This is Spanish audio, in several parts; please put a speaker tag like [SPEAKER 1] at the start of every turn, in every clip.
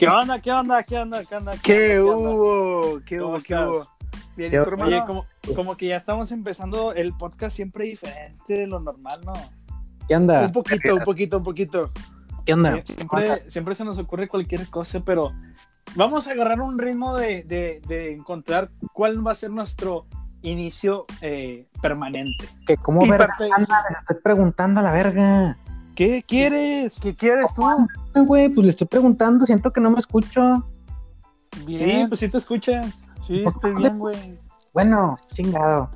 [SPEAKER 1] ¿Qué onda? ¿Qué onda? ¿Qué onda? ¿Qué onda?
[SPEAKER 2] ¿Qué
[SPEAKER 1] onda?
[SPEAKER 2] hubo? ¿Qué
[SPEAKER 1] ¿Cómo
[SPEAKER 2] hubo? ¿Qué hubo? Bien, ¿y
[SPEAKER 3] Yo-
[SPEAKER 2] tu hermano?
[SPEAKER 1] Oye, como, como que ya estamos empezando el podcast siempre diferente de lo normal, ¿no?
[SPEAKER 3] ¿Qué onda?
[SPEAKER 2] Un poquito, un poquito, un poquito.
[SPEAKER 3] ¿Qué onda?
[SPEAKER 1] Sie- Siempre, siempre se nos ocurre cualquier cosa, pero vamos a agarrar un ritmo de, de- de encontrar cuál va a ser nuestro inicio eh, permanente.
[SPEAKER 3] ¿Qué, ¿Cómo verga
[SPEAKER 2] parte-
[SPEAKER 3] anda? Les estoy preguntando a la verga.
[SPEAKER 1] ¿Qué quieres?
[SPEAKER 2] ¿Qué quieres tú?
[SPEAKER 3] Ah, güey, pues le estoy preguntando, siento que no me escucho.
[SPEAKER 1] Sí, pues sí te escuchas.
[SPEAKER 2] Sí, estoy bien, güey.
[SPEAKER 3] Bueno, chingado.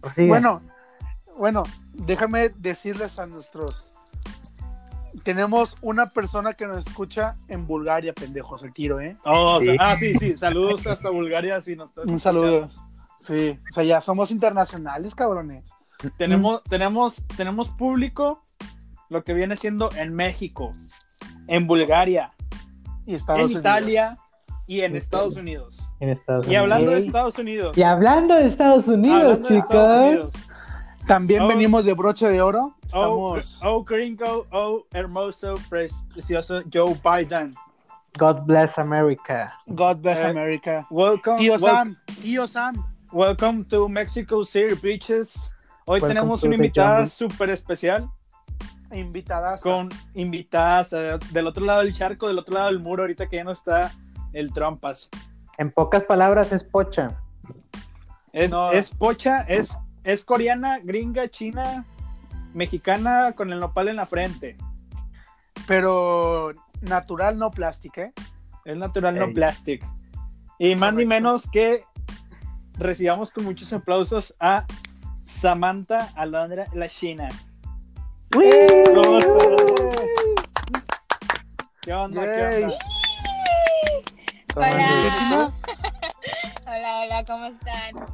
[SPEAKER 3] Prosigue.
[SPEAKER 2] Bueno, bueno, déjame decirles a nuestros. Tenemos una persona que nos escucha en Bulgaria, pendejos, el tiro, ¿eh?
[SPEAKER 1] Oh,
[SPEAKER 3] Sí.
[SPEAKER 1] ah, sí, sí. Saludos hasta Bulgaria. Si nos
[SPEAKER 2] Un saludo. Sí, o sea, ya somos internacionales, cabrones.
[SPEAKER 1] Tenemos, tenemos, tenemos público, lo que viene siendo en México, en Bulgaria,
[SPEAKER 2] Y
[SPEAKER 1] en
[SPEAKER 2] Unidos.
[SPEAKER 1] Italia y en
[SPEAKER 3] En
[SPEAKER 1] Estados Unidos.
[SPEAKER 3] en Estados
[SPEAKER 1] Y
[SPEAKER 3] Unidos.
[SPEAKER 1] hablando de. Estados Unidos.
[SPEAKER 3] Y hablando de Estados Unidos,
[SPEAKER 1] de
[SPEAKER 3] chicos.
[SPEAKER 1] Estados Unidos.
[SPEAKER 2] También
[SPEAKER 1] Oh.
[SPEAKER 2] venimos de broche de oro.
[SPEAKER 1] Oh,
[SPEAKER 2] Estamos.
[SPEAKER 1] oh, gringo, oh, hermoso, precioso Joe Biden.
[SPEAKER 3] God bless America.
[SPEAKER 2] God bless
[SPEAKER 1] Eh,
[SPEAKER 2] America.
[SPEAKER 1] Welcome,
[SPEAKER 2] Tío
[SPEAKER 1] wel-
[SPEAKER 2] Sam, tío Sam.
[SPEAKER 1] welcome to Mexico City, bitches. Hoy
[SPEAKER 3] Welcome
[SPEAKER 1] tenemos una invitada súper especial
[SPEAKER 2] Invitadas.
[SPEAKER 1] con invitadas eh, del otro lado del charco, del otro lado del muro, ahorita que ya no está el Trumpas.
[SPEAKER 3] En pocas palabras es pocha.
[SPEAKER 1] Es,
[SPEAKER 2] No.
[SPEAKER 1] es pocha, es, es coreana, gringa, china, mexicana con el nopal en la frente.
[SPEAKER 2] Pero natural, no plástico, ¿eh?
[SPEAKER 1] Es natural, no plastic. Y más ni menos que recibamos con muchos aplausos a Samantha Alondra, la china. ¿Qué onda? ¿Qué onda?
[SPEAKER 4] Hola. Hola, hola, ¿cómo están?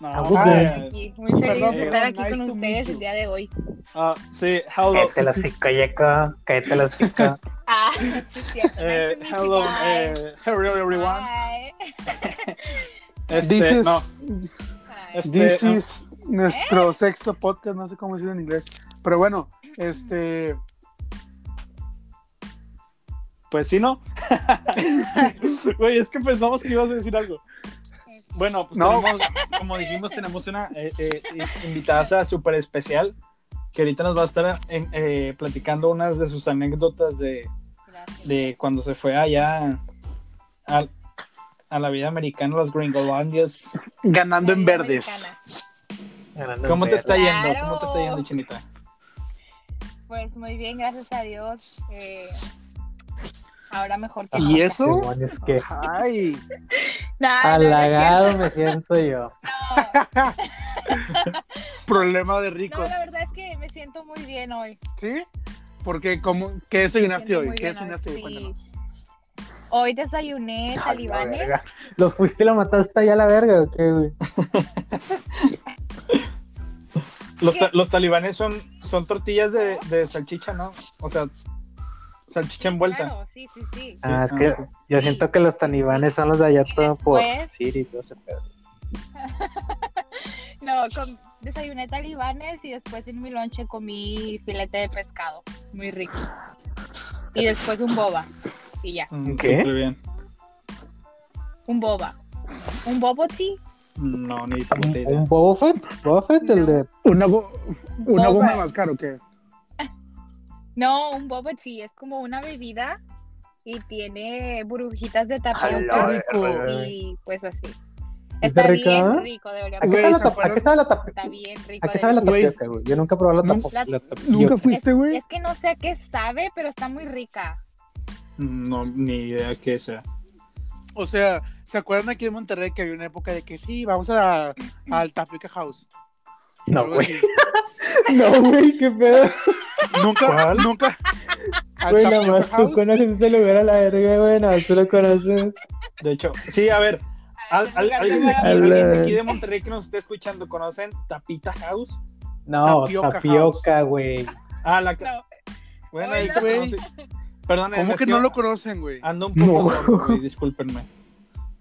[SPEAKER 1] No,
[SPEAKER 4] muy feliz
[SPEAKER 2] Perdón,
[SPEAKER 4] de estar aquí
[SPEAKER 2] nice
[SPEAKER 4] con ustedes el día de hoy.
[SPEAKER 1] ah, sí, hello.
[SPEAKER 3] Cállate la cica, Yeco. Cállate la cica.
[SPEAKER 4] Ah, sí, es cierto.
[SPEAKER 1] Eh,
[SPEAKER 4] nice
[SPEAKER 1] hello, eh, hello everyone.
[SPEAKER 4] Hi.
[SPEAKER 1] Este,
[SPEAKER 2] This is,
[SPEAKER 1] no,
[SPEAKER 4] Hi.
[SPEAKER 2] this is nuestro sexto podcast, no sé cómo decirlo en inglés. Pero bueno, este.
[SPEAKER 1] Pues sí, ¿no? Güey, es que pensamos que ibas a decir algo. Bueno, pues
[SPEAKER 2] No.
[SPEAKER 1] tenemos, como dijimos, tenemos una eh, eh, invitada súper especial que ahorita nos va a estar en- eh, platicando unas de sus anécdotas de, de cuando se fue allá a, a la vida americana, los Gringolandias.
[SPEAKER 2] Ganando en
[SPEAKER 4] La
[SPEAKER 2] verdes.
[SPEAKER 4] americana.
[SPEAKER 1] ¿Cómo te está yendo?
[SPEAKER 4] Claro.
[SPEAKER 1] ¿Cómo te está yendo, Chinita?
[SPEAKER 4] Pues muy bien, gracias a Dios. Eh, ahora mejor que
[SPEAKER 2] ¿Y eso?
[SPEAKER 3] Que
[SPEAKER 2] Ay,
[SPEAKER 4] No, no, no
[SPEAKER 3] halagado me siento yo.
[SPEAKER 2] problema de
[SPEAKER 4] No,
[SPEAKER 2] ricos.
[SPEAKER 4] la verdad es que me siento muy bien hoy.
[SPEAKER 2] ¿Sí? Porque, como, ¿qué desayunaste hoy? ¿Qué desayunaste hoy?
[SPEAKER 4] sí. Hoy desayuné talibanes.
[SPEAKER 3] ¿Los fuiste y lo mataste allá a la verga o qué, güey?
[SPEAKER 1] Los, ta- los talibanes son, son tortillas de, de salchicha, ¿no? O sea, salchicha envuelta.
[SPEAKER 4] Claro, sí, sí, sí.
[SPEAKER 3] Ah, es
[SPEAKER 1] ah,
[SPEAKER 3] que
[SPEAKER 1] sí.
[SPEAKER 3] yo siento que los talibanes son los de allá
[SPEAKER 4] Y
[SPEAKER 3] todo por
[SPEAKER 4] después-
[SPEAKER 3] Siri y todo ese pedo.
[SPEAKER 4] No, com- desayuné talibanes y después en mi lonche comí filete de pescado. Muy rico. Y después un boba. Y ya,
[SPEAKER 1] Mm,
[SPEAKER 3] ¿Qué?
[SPEAKER 4] un boba. ¿Un bobo tea?
[SPEAKER 1] No, ni puta
[SPEAKER 3] ¿Un,
[SPEAKER 1] idea.
[SPEAKER 3] un Boba Fett? ¿Boba Fett? El de...
[SPEAKER 2] ¿Una, go- una goma más caro que
[SPEAKER 4] No, un boba tea es como una bebida y tiene burbujitas de tapioca y pues así.
[SPEAKER 3] ¿Está
[SPEAKER 4] bien rico, debería
[SPEAKER 3] ¿A qué sabe la
[SPEAKER 2] ¿se
[SPEAKER 3] tap- ¿A
[SPEAKER 2] acuerdan?
[SPEAKER 3] qué tapioca?
[SPEAKER 4] Está bien rico.
[SPEAKER 3] ¿A qué sabe la tapioca, güey? Yo nunca he probado la, tapioca.
[SPEAKER 2] ¿Nunca fuiste, güey?
[SPEAKER 4] es que no sé a qué sabe, pero está muy rica.
[SPEAKER 1] No, ni idea qué sea.
[SPEAKER 2] O sea, ¿se acuerdan aquí en Monterrey que había una época de que sí, vamos a, al Tapioca House?
[SPEAKER 3] No, güey. No, güey, qué pedo.
[SPEAKER 2] Nunca, nunca. Al
[SPEAKER 3] Güey, nada más tú conoces ese lugar a la verga, güey. Nada más tú lo conoces.
[SPEAKER 1] De hecho, sí, a ver. al- al- ¿Alguien, alguien de aquí de Monterrey que nos esté escuchando conocen Tapita House?
[SPEAKER 3] No,
[SPEAKER 2] Tapioca
[SPEAKER 3] tapioca, güey.
[SPEAKER 1] Ah, la.
[SPEAKER 4] No.
[SPEAKER 1] Bueno, ahí conoce. Perdón,
[SPEAKER 2] ¿Cómo que no lo conocen, güey?
[SPEAKER 1] Ando un poco
[SPEAKER 3] No.
[SPEAKER 1] sordo, güey, discúlpenme.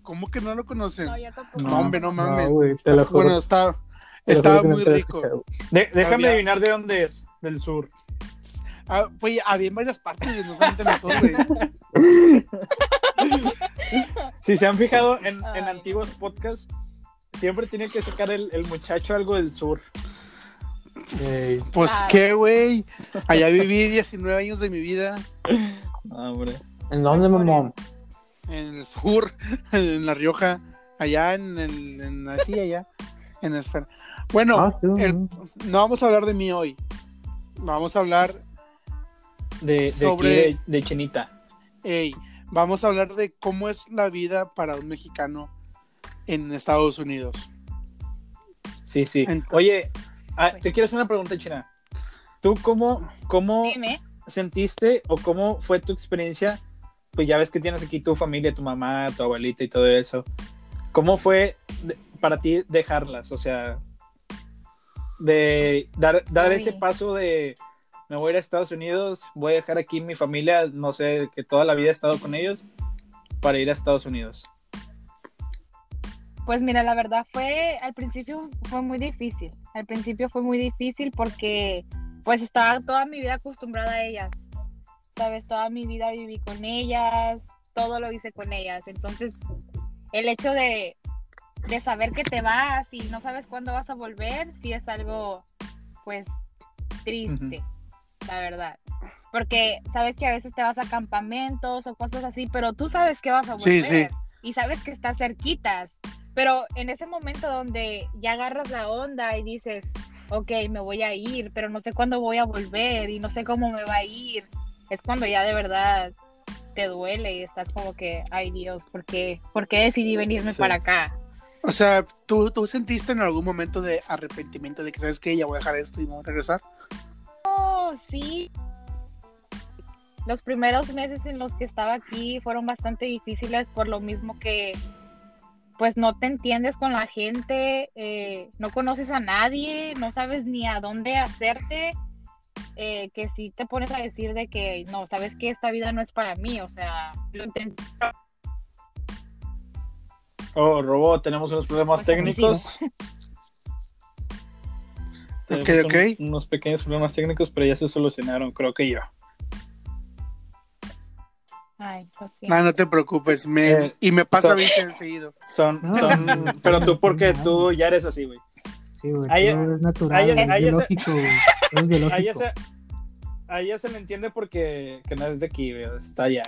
[SPEAKER 2] ¿Cómo que no lo conocen?
[SPEAKER 4] No, yo tampoco.
[SPEAKER 2] No, hombre, no mames.
[SPEAKER 3] No, güey, te lo juro.
[SPEAKER 2] bueno, está, estaba
[SPEAKER 3] no
[SPEAKER 2] muy rico.
[SPEAKER 1] De- déjame
[SPEAKER 2] Había-
[SPEAKER 1] adivinar de dónde es. Del sur.
[SPEAKER 2] Ah, pues había en varias partes, no solamente en el sur, güey.
[SPEAKER 1] Si se han fijado en, antiguos podcasts, siempre tiene que sacar el, el muchacho algo del sur.
[SPEAKER 2] Pues
[SPEAKER 4] Claro.
[SPEAKER 2] qué, güey. Allá viví 19 años de mi vida
[SPEAKER 1] Ah, hombre.
[SPEAKER 5] ¿En dónde, mamón?
[SPEAKER 2] En el sur, en La Rioja, allá en el, en, así allá, en la esfera. Bueno,
[SPEAKER 5] Ah,
[SPEAKER 2] el- no vamos a hablar de mí hoy. Vamos a hablar,
[SPEAKER 1] De, de,
[SPEAKER 2] Sobre-
[SPEAKER 1] de, de Chinita.
[SPEAKER 2] ey, vamos a hablar de cómo es la vida para un mexicano en Estados Unidos.
[SPEAKER 1] Sí, sí. Oye, ah, te quiero hacer una pregunta, China. ¿Tú cómo, cómo
[SPEAKER 4] Dime.
[SPEAKER 1] sentiste o cómo fue tu experiencia? Pues ya ves que tienes aquí tu familia, tu mamá, tu abuelita y todo eso. ¿Cómo fue para ti dejarlas? O sea, de dar, dar ese paso de me voy a ir a Estados Unidos, voy a dejar aquí mi familia, no sé, que toda la vida he estado con ellos, para ir a Estados Unidos.
[SPEAKER 4] Pues mira, la verdad fue, al principio fue muy difícil. Al principio fue muy difícil porque pues estaba toda mi vida acostumbrada a ellas. Sabes, toda mi vida viví con ellas, todo lo hice con ellas. Entonces, el hecho de, de saber que te vas y no sabes cuándo vas a volver, sí es algo pues triste, la verdad. Porque sabes que a veces te vas a campamentos o cosas así, pero tú sabes que vas a
[SPEAKER 2] Sí,
[SPEAKER 4] volver
[SPEAKER 2] sí.
[SPEAKER 4] y sabes que estás cerquitas. Pero en ese momento donde ya agarras la onda y dices, ok, me voy a ir, pero no sé cuándo voy a volver y no sé cómo me va a ir, es cuando ya de verdad te duele y estás como que, ay Dios, ¿por qué, ¿Por qué decidí venirme
[SPEAKER 1] Sí.
[SPEAKER 4] para acá?
[SPEAKER 2] O sea, ¿tú, ¿tú sentiste en algún momento de arrepentimiento de que sabes que ya voy a dejar esto y me voy a regresar?
[SPEAKER 4] Oh, sí. Los primeros meses en los que estaba aquí fueron bastante difíciles por lo mismo que pues no te entiendes con la gente, eh, no conoces a nadie, no sabes ni a dónde hacerte, eh, que si te pones a decir de que no, sabes que esta vida no es para mí, o sea, lo intenté,
[SPEAKER 1] Oh, robot, tenemos unos problemas
[SPEAKER 4] Pues,
[SPEAKER 1] técnicos.
[SPEAKER 2] Ok, ok.
[SPEAKER 1] unos- unos pequeños problemas técnicos, pero ya se solucionaron, creo que yo.
[SPEAKER 4] ay, siento.
[SPEAKER 2] No, no te preocupes, me,
[SPEAKER 1] Eh,
[SPEAKER 2] y me pasa
[SPEAKER 1] so-
[SPEAKER 2] bien seguido.
[SPEAKER 1] Son, son- pero tú porque tú ya eres así, güey.
[SPEAKER 5] Sí, güey. Es natural,
[SPEAKER 1] ese-
[SPEAKER 5] biológico, güey. Es biológico.
[SPEAKER 1] A ella se, a ella se le entiende porque que no es de aquí, está allá.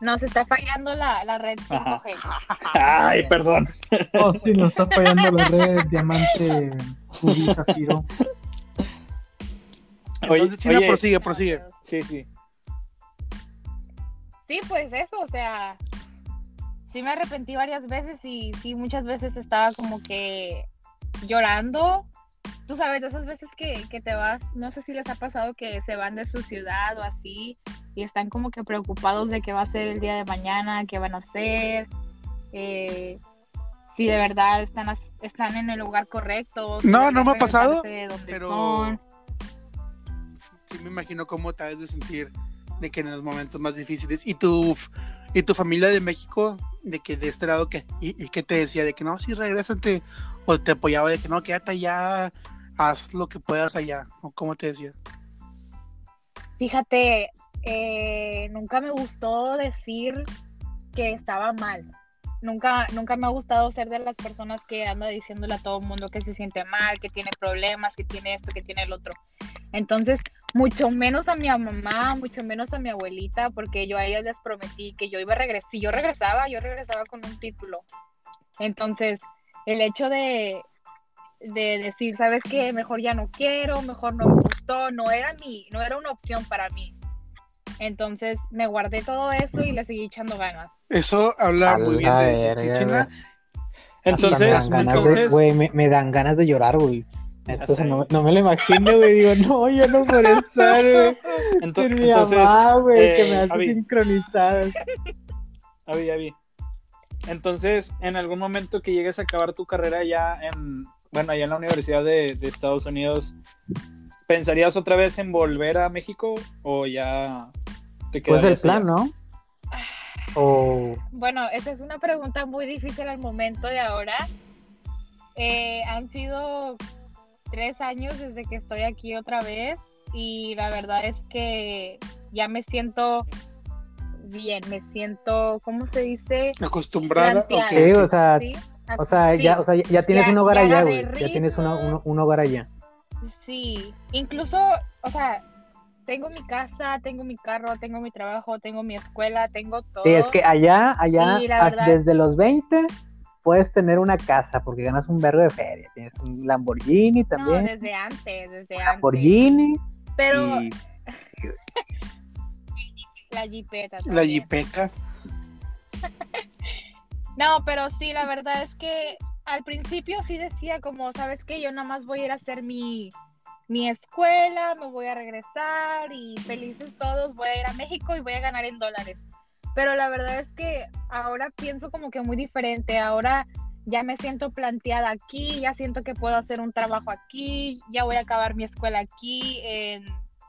[SPEAKER 4] Nos está fallando la, la red 5G.
[SPEAKER 1] Ay, perdón.
[SPEAKER 5] Oh, sí, nos está fallando la red, diamante, rubí, zafiro.
[SPEAKER 2] Entonces, China,
[SPEAKER 1] oye,
[SPEAKER 2] prosigue, prosigue.
[SPEAKER 1] Sí, sí.
[SPEAKER 4] Sí, pues eso, o sea, sí me arrepentí varias veces y sí muchas veces estaba como que llorando. Tú sabes, de esas veces que, que te vas, no sé si les ha pasado que se van de su ciudad o así y están como que preocupados de qué va a ser el día de mañana, qué van a hacer, eh, si de verdad están, están en el lugar correcto. si
[SPEAKER 2] No, no me ha pasado, Pero
[SPEAKER 4] son.
[SPEAKER 2] sí me imagino cómo te has de sentir de que en los momentos más difíciles. ¿Y tu, y tu familia de México, de que de este lado, qué? ¿Y, y qué te decía? De que no, sí, regrésate. O te apoyaba de que no, quédate allá, haz lo que puedas allá. ¿O cómo te decía?
[SPEAKER 4] Fíjate, eh, nunca me gustó decir que estaba mal. Nunca, nunca me ha gustado ser de las personas que anda diciéndole a todo el mundo que se siente mal, que tiene problemas, que tiene esto, que tiene el otro. Entonces, mucho menos a mi mamá, mucho menos a mi abuelita, porque yo a ellas les prometí que yo iba a regresar. Si yo regresaba, yo regresaba con un título. Entonces, el hecho de, de decir, ¿sabes qué? Mejor ya no quiero, mejor no me gustó, no era mi, no era una opción para mí. Entonces me guardé todo eso y le seguí echando ganas.
[SPEAKER 2] Eso habla muy bien de, de
[SPEAKER 5] verga,
[SPEAKER 2] China.
[SPEAKER 5] Hasta me
[SPEAKER 1] Entonces,
[SPEAKER 5] dan ganas de-
[SPEAKER 1] entonces,
[SPEAKER 5] güey, me, me dan ganas de llorar, güey. Entonces no, no me lo imagino, güey. Digo, no, yo no puedo estar, güey.
[SPEAKER 1] ento-
[SPEAKER 5] Sin mi
[SPEAKER 1] entonces,
[SPEAKER 5] mamá, güey, que
[SPEAKER 1] eh,
[SPEAKER 5] me hace
[SPEAKER 1] Avi.
[SPEAKER 5] sincronizadas.
[SPEAKER 1] Avi, Avi. Entonces, en algún momento que llegues a acabar tu carrera ya en, bueno, allá en la Universidad de, de Estados Unidos, ¿pensarías otra vez en volver a México o ya te
[SPEAKER 5] Pues el plan,
[SPEAKER 1] allá?
[SPEAKER 5] ¿no? O
[SPEAKER 4] Bueno, esa es una pregunta muy difícil al momento de ahora. Eh, han sido tres años desde que estoy aquí otra vez y la verdad es que ya me siento bien, me siento, ¿cómo se dice?
[SPEAKER 2] Acostumbrada.
[SPEAKER 4] Planteada.
[SPEAKER 2] ok,
[SPEAKER 3] Sí,
[SPEAKER 2] ok.
[SPEAKER 3] o sea,
[SPEAKER 4] ¿Sí?
[SPEAKER 3] O sea,
[SPEAKER 4] Sí,
[SPEAKER 3] ya, o sea, ya tienes
[SPEAKER 4] Ya-
[SPEAKER 3] un hogar
[SPEAKER 4] ya
[SPEAKER 3] allá, güey. Ya tienes una- un, un hogar allá.
[SPEAKER 4] Sí, incluso, o sea, tengo mi casa, tengo mi carro, tengo mi trabajo, tengo mi escuela, tengo todo.
[SPEAKER 3] Sí, es que allá, allá,
[SPEAKER 4] verdad-
[SPEAKER 3] desde los 20 puedes tener una casa porque ganas un vergo de feria. Tienes un Lamborghini
[SPEAKER 4] No,
[SPEAKER 3] también.
[SPEAKER 4] desde antes, desde antes.
[SPEAKER 3] Lamborghini.
[SPEAKER 4] Pero
[SPEAKER 3] y-
[SPEAKER 4] la jipeta.
[SPEAKER 2] La
[SPEAKER 4] también. No, pero sí, la verdad es que al principio sí decía como, ¿sabes qué? Yo nada más voy a ir a hacer mi, mi escuela, me voy a regresar y felices todos, voy a ir a México y voy a ganar en dólares. Pero la verdad es que ahora pienso como que muy diferente, ahora ya me siento planteada aquí, ya siento que puedo hacer un trabajo aquí, ya voy a acabar mi escuela aquí en,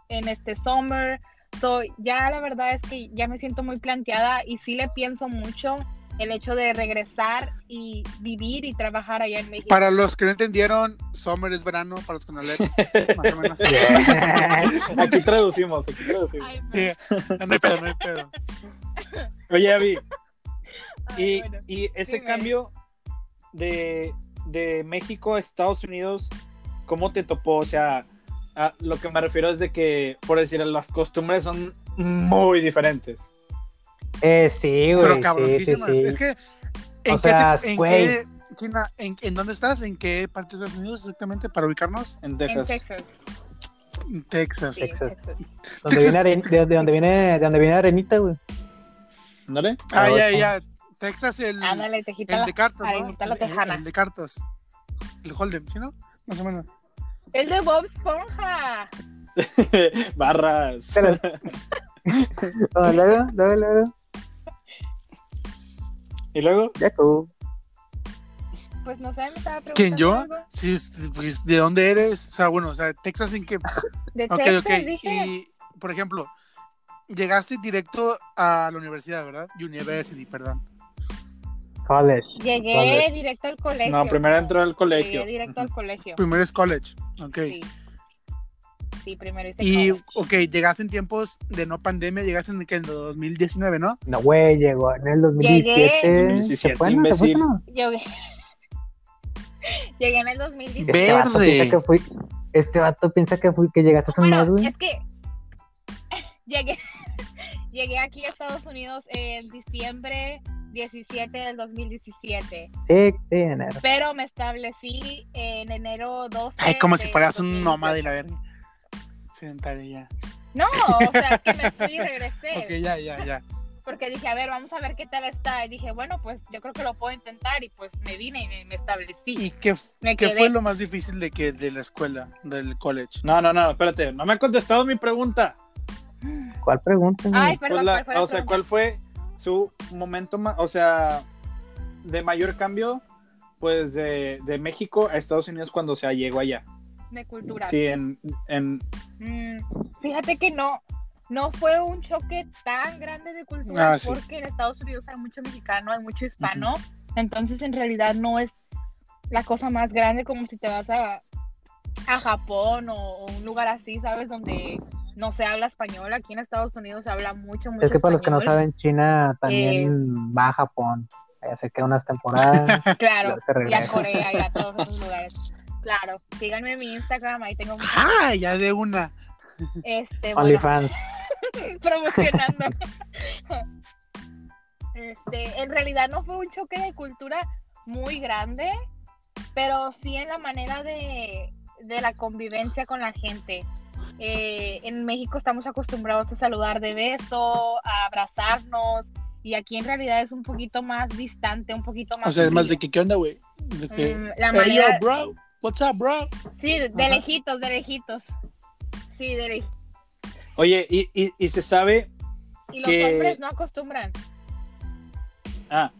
[SPEAKER 4] en este summer. So, ya la verdad es que ya me siento muy planteada y sí le pienso mucho el hecho de regresar y vivir y trabajar allá en México.
[SPEAKER 2] Para los que no entendieron, summer es verano, para los que no leen, más o menos.
[SPEAKER 1] Aquí traducimos, aquí traducimos.
[SPEAKER 4] Ay, no.
[SPEAKER 2] Hay pedo, no hay pedo.
[SPEAKER 1] Oye, Abby,
[SPEAKER 4] Ay,
[SPEAKER 1] y,
[SPEAKER 4] bueno.
[SPEAKER 1] y ese
[SPEAKER 4] dime.
[SPEAKER 1] cambio de, de México a Estados Unidos, ¿cómo te topó? O sea, a lo que me refiero es de que, por decir, las costumbres son muy diferentes.
[SPEAKER 3] Eh, sí, güey.
[SPEAKER 2] Pero
[SPEAKER 3] sí, sí,
[SPEAKER 2] cabroncísimas.
[SPEAKER 3] sí.
[SPEAKER 2] Es que, ¿en,
[SPEAKER 3] O
[SPEAKER 2] qué,
[SPEAKER 3] sea,
[SPEAKER 2] se- en
[SPEAKER 3] güey.
[SPEAKER 2] qué, China, en, en dónde estás? ¿En qué parte de Estados Unidos exactamente para ubicarnos?
[SPEAKER 1] En
[SPEAKER 4] En
[SPEAKER 1] Texas.
[SPEAKER 4] Texas.
[SPEAKER 2] En Texas.
[SPEAKER 4] Sí,
[SPEAKER 3] Texas.
[SPEAKER 4] Texas.
[SPEAKER 3] Donde viene aren- de, de donde viene, de donde viene Arenita, güey.
[SPEAKER 1] ¿Dale?
[SPEAKER 2] Ah, ya, ya. Texas, el,
[SPEAKER 4] Ándale, tejita
[SPEAKER 2] el de Cartos, ¿no?
[SPEAKER 4] arenita la
[SPEAKER 2] El- el-
[SPEAKER 4] tejana.
[SPEAKER 2] El, de Cartos. El Holden, ¿sí no? Más o menos.
[SPEAKER 4] El de Bob Esponja.
[SPEAKER 1] Barras.
[SPEAKER 3] Pero- Oh, luego, luego, luego.
[SPEAKER 1] Y luego,
[SPEAKER 3] Ya tú.
[SPEAKER 4] Pues no sé, me estaba preguntando.
[SPEAKER 2] ¿Quién yo?
[SPEAKER 4] algo.
[SPEAKER 2] Sí, pues, ¿de dónde eres? O sea, bueno, o sea, Texas en qué.
[SPEAKER 4] De
[SPEAKER 2] Ok,
[SPEAKER 4] Texas,
[SPEAKER 2] ok.
[SPEAKER 4] dije.
[SPEAKER 2] Y, por ejemplo, llegaste directo a la universidad, ¿verdad? University, perdón.
[SPEAKER 3] College.
[SPEAKER 4] Llegué
[SPEAKER 3] College.
[SPEAKER 4] directo al colegio.
[SPEAKER 1] no, primero entró al colegio.
[SPEAKER 4] Llegué directo al colegio.
[SPEAKER 2] Primero es college. Ok.
[SPEAKER 4] Sí. Sí, primero hice
[SPEAKER 2] Y,
[SPEAKER 4] college.
[SPEAKER 2] ok, llegaste en tiempos de no pandemia, llegaste en, que en 2019, ¿no?
[SPEAKER 3] No, güey, llegó en el 2017.
[SPEAKER 4] Llegué.
[SPEAKER 1] 2017,
[SPEAKER 3] ¿Se fue, no? ¿Se fue,
[SPEAKER 1] imbécil.
[SPEAKER 3] no?
[SPEAKER 4] Llegué. Llegué en el 2017.
[SPEAKER 2] Ve-
[SPEAKER 3] Este vato
[SPEAKER 2] Verde.
[SPEAKER 3] piensa que fui. Este vato piensa que fui, que llegaste hace un
[SPEAKER 4] Bueno,
[SPEAKER 3] mes, güey.
[SPEAKER 4] es que llegué, llegué aquí a Estados Unidos en diciembre 17 del 2017,
[SPEAKER 3] Sí, sí, enero.
[SPEAKER 4] pero me establecí en enero 12.
[SPEAKER 2] Ay, como si fueras un
[SPEAKER 4] 2018.
[SPEAKER 2] nómada y la verga. Ya.
[SPEAKER 4] No, o sea, es que me fui y regresé,
[SPEAKER 2] Ok, ya, ya, ya.
[SPEAKER 4] porque dije, a ver, vamos a ver qué tal está. Y dije, bueno, pues yo creo que lo puedo intentar y pues me vine y me, me establecí.
[SPEAKER 2] ¿Y qué,
[SPEAKER 4] Me
[SPEAKER 2] qué
[SPEAKER 4] quedé.
[SPEAKER 2] fue lo más difícil de que de la escuela, del college?
[SPEAKER 1] No, no, no, espérate, no me ha contestado mi pregunta.
[SPEAKER 3] ¿Cuál pregunta?
[SPEAKER 4] Ay,
[SPEAKER 1] Pues
[SPEAKER 4] perdón,
[SPEAKER 1] la-
[SPEAKER 4] ¿cuál fue la
[SPEAKER 1] o sea,
[SPEAKER 4] pregunta?
[SPEAKER 1] ¿cuál fue su momento más, o sea, de mayor cambio, pues de, de México a Estados Unidos cuando se llegó allá?
[SPEAKER 4] De cultura.
[SPEAKER 1] Sí, en, en
[SPEAKER 4] Mm, fíjate que no, no fue un choque tan grande de cultura
[SPEAKER 2] Ah, sí.
[SPEAKER 4] porque en Estados Unidos hay mucho mexicano, hay mucho hispano, entonces en realidad no es la cosa más grande como si te vas a, a Japón o, o un lugar así, ¿sabes? Donde no se habla español, aquí en Estados Unidos se habla mucho, mucho
[SPEAKER 3] Es que para los que no saben, China también va a Japón. Allá se queda unas temporadas.
[SPEAKER 4] Claro, y a. Corea y a todos esos lugares. Claro, síganme en mi Instagram, ahí tengo mucho-
[SPEAKER 2] ¡Ah! Ya de una.
[SPEAKER 4] este, bueno,
[SPEAKER 3] OnlyFans.
[SPEAKER 4] promocionando. Este, en realidad no fue un choque de cultura muy grande, pero sí en la manera de, de la convivencia con la gente. Eh, en México estamos acostumbrados a saludar de beso, a abrazarnos, y aquí en realidad es un poquito más distante, un poquito más.
[SPEAKER 2] O sea, es más de que, ¿qué onda, güey?
[SPEAKER 4] Mm, la
[SPEAKER 2] "Hey, yo,
[SPEAKER 4] manera-
[SPEAKER 2] bro, what's up, bro?
[SPEAKER 4] Sí, de,
[SPEAKER 2] Ajá.
[SPEAKER 4] lejitos, de lejitos. Sí, de lejitos.
[SPEAKER 1] Oye, y, y, y se sabe,
[SPEAKER 4] Y los hombres no acostumbran.
[SPEAKER 1] ah,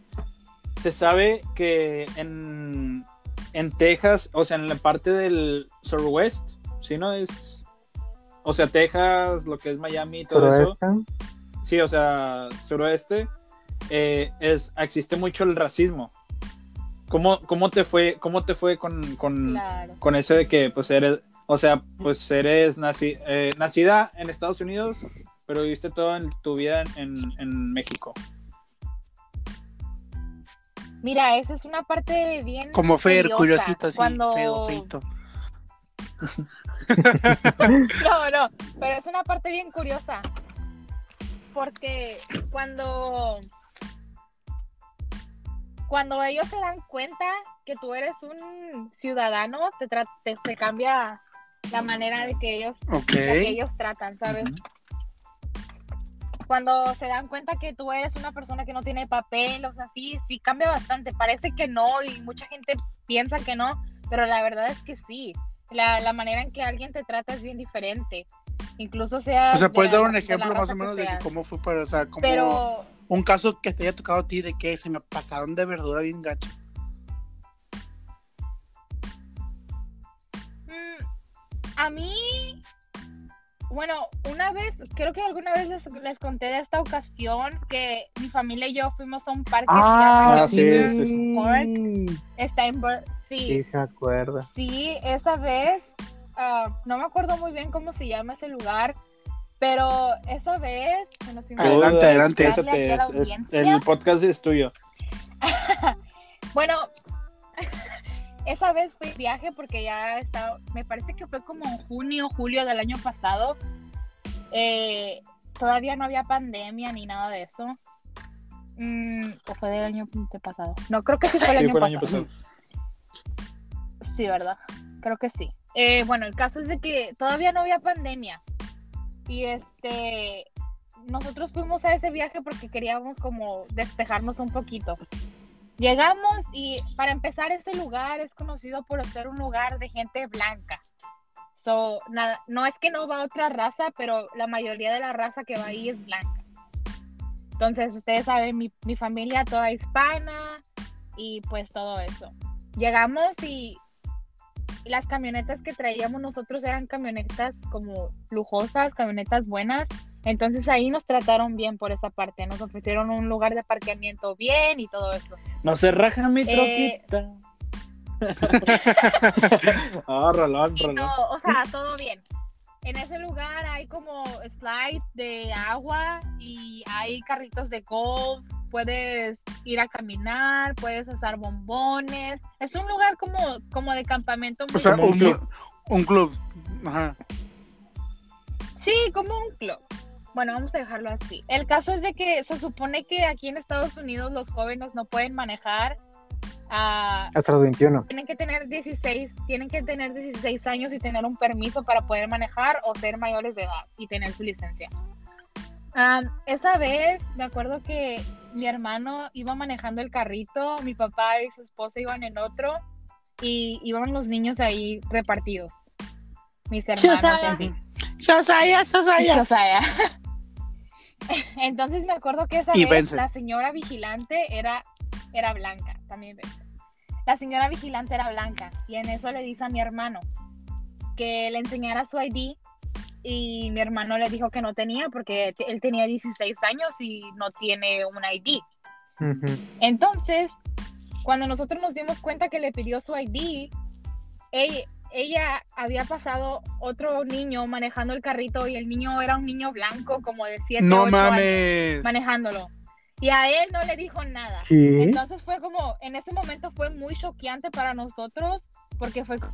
[SPEAKER 1] se sabe que en, en Texas, o sea, en la parte del surwest, ¿sí no es? O sea, Texas, lo que es Miami y todo eso. Sí, o sea, suroeste, eh, es, existe mucho el racismo. ¿Cómo, cómo te fue, cómo te fue con, con,
[SPEAKER 4] Claro.
[SPEAKER 1] con eso de que, pues, eres, O sea, pues eres naci- eh, nacida en Estados Unidos, pero viviste toda en tu vida en, en México.
[SPEAKER 4] Mira, esa es una parte bien.
[SPEAKER 2] Como Fer,
[SPEAKER 4] curiosa.
[SPEAKER 2] curiosito, así,
[SPEAKER 4] Cuando...
[SPEAKER 2] feo, feito.
[SPEAKER 4] No, no, pero es una parte bien curiosa. Porque cuando. Cuando ellos se dan cuenta que tú eres un ciudadano, te, tra- te, te cambia la manera de que ellos,
[SPEAKER 2] Ok.
[SPEAKER 4] que ellos tratan, ¿sabes? Cuando se dan cuenta que tú eres una persona que no tiene papel, o sea, sí, sí cambia bastante. Parece que no y mucha gente piensa que no, pero la verdad es que sí. La, la manera en que alguien te trata es bien diferente. Incluso sea.
[SPEAKER 2] O sea,
[SPEAKER 4] de
[SPEAKER 2] ¿puedes dar un
[SPEAKER 4] de
[SPEAKER 2] ejemplo más o menos de cómo fue para, o sea, como
[SPEAKER 4] Pero
[SPEAKER 2] un caso que te haya tocado a ti de que se me pasaron de verdura bien gacho?
[SPEAKER 4] mm, a mí, bueno, una vez, creo que alguna vez les, les conté de esta ocasión que mi familia y yo fuimos a un parque.
[SPEAKER 1] Ah, sí, sí, sí.
[SPEAKER 4] Park. Está en Bur-
[SPEAKER 3] Sí,
[SPEAKER 4] sí,
[SPEAKER 3] se acuerda.
[SPEAKER 4] Sí, esa vez, ah, no me acuerdo muy bien cómo se llama ese lugar, pero esa vez a
[SPEAKER 2] Adelante, adelante.
[SPEAKER 4] la
[SPEAKER 1] es- el podcast es tuyo.
[SPEAKER 4] Bueno, esa vez fui de viaje porque ya estaba, me parece que fue como en junio, julio del año pasado. Eh, todavía no había pandemia ni nada de eso. Mm, ¿O fue del año pasado? No, creo que sí fue el,
[SPEAKER 1] Sí,
[SPEAKER 4] año,
[SPEAKER 1] fue el año
[SPEAKER 4] pasado.
[SPEAKER 1] pasado.
[SPEAKER 4] Sí, ¿verdad? Creo que sí. Eh, bueno, el caso es de que todavía no había pandemia. Y este, nosotros fuimos a ese viaje porque queríamos como despejarnos un poquito. Llegamos y para empezar ese lugar es conocido por ser un lugar de gente blanca. So, na- no es que no va otra raza, pero la mayoría de la raza que va ahí es blanca. Entonces, ustedes saben, mi, mi familia toda hispana y pues todo eso. Llegamos y las camionetas que traíamos nosotros eran camionetas como lujosas, camionetas buenas. Entonces ahí nos trataron bien por esa parte. Nos ofrecieron un lugar de aparcamiento bien y todo eso.
[SPEAKER 1] No se raja mi
[SPEAKER 4] Eh,
[SPEAKER 1] troquita. ah, rolón,
[SPEAKER 4] Y
[SPEAKER 1] rolón.
[SPEAKER 4] todo, o sea, todo bien. En ese lugar hay como slides de agua y hay carritos de golf. Puedes ir a caminar, puedes asar bombones. Es un lugar como, como de campamento.
[SPEAKER 2] O sea,
[SPEAKER 1] un
[SPEAKER 2] un,
[SPEAKER 1] club.
[SPEAKER 2] un club. Ajá.
[SPEAKER 4] Sí, como un club. Bueno, vamos a dejarlo así. El caso es de que se supone que aquí en Estados Unidos los jóvenes no pueden manejar. Ah,
[SPEAKER 3] Hasta los 21.
[SPEAKER 4] tienen que tener 16, tienen que tener 16 años y tener un permiso para poder manejar o ser mayores de edad y tener su licencia. Am, esa vez me acuerdo que mi hermano iba manejando el carrito, mi papá y su esposa iban en otro y iban los niños ahí repartidos. Mis hermanos y así.
[SPEAKER 2] Sasaya, Sasaya.
[SPEAKER 4] Josiah. Entonces me acuerdo que esa
[SPEAKER 2] Y
[SPEAKER 4] vez
[SPEAKER 2] vence.
[SPEAKER 4] la señora vigilante era, era blanca, también vence. La señora vigilante era blanca y en eso le dice a mi hermano que le enseñara su ID y mi hermano le dijo que no tenía porque él tenía 16 años y no tiene un ID.
[SPEAKER 3] Ujú.
[SPEAKER 4] Entonces, cuando nosotros nos dimos cuenta que le pidió su ID, ella, ella había pasado otro niño manejando el carrito y el niño era un niño blanco como de 7,
[SPEAKER 2] No
[SPEAKER 4] 8 años manejándolo. Y a él no le dijo nada.
[SPEAKER 3] ¿Qué?
[SPEAKER 4] Entonces fue como, en ese momento fue muy choqueante para nosotros porque fue como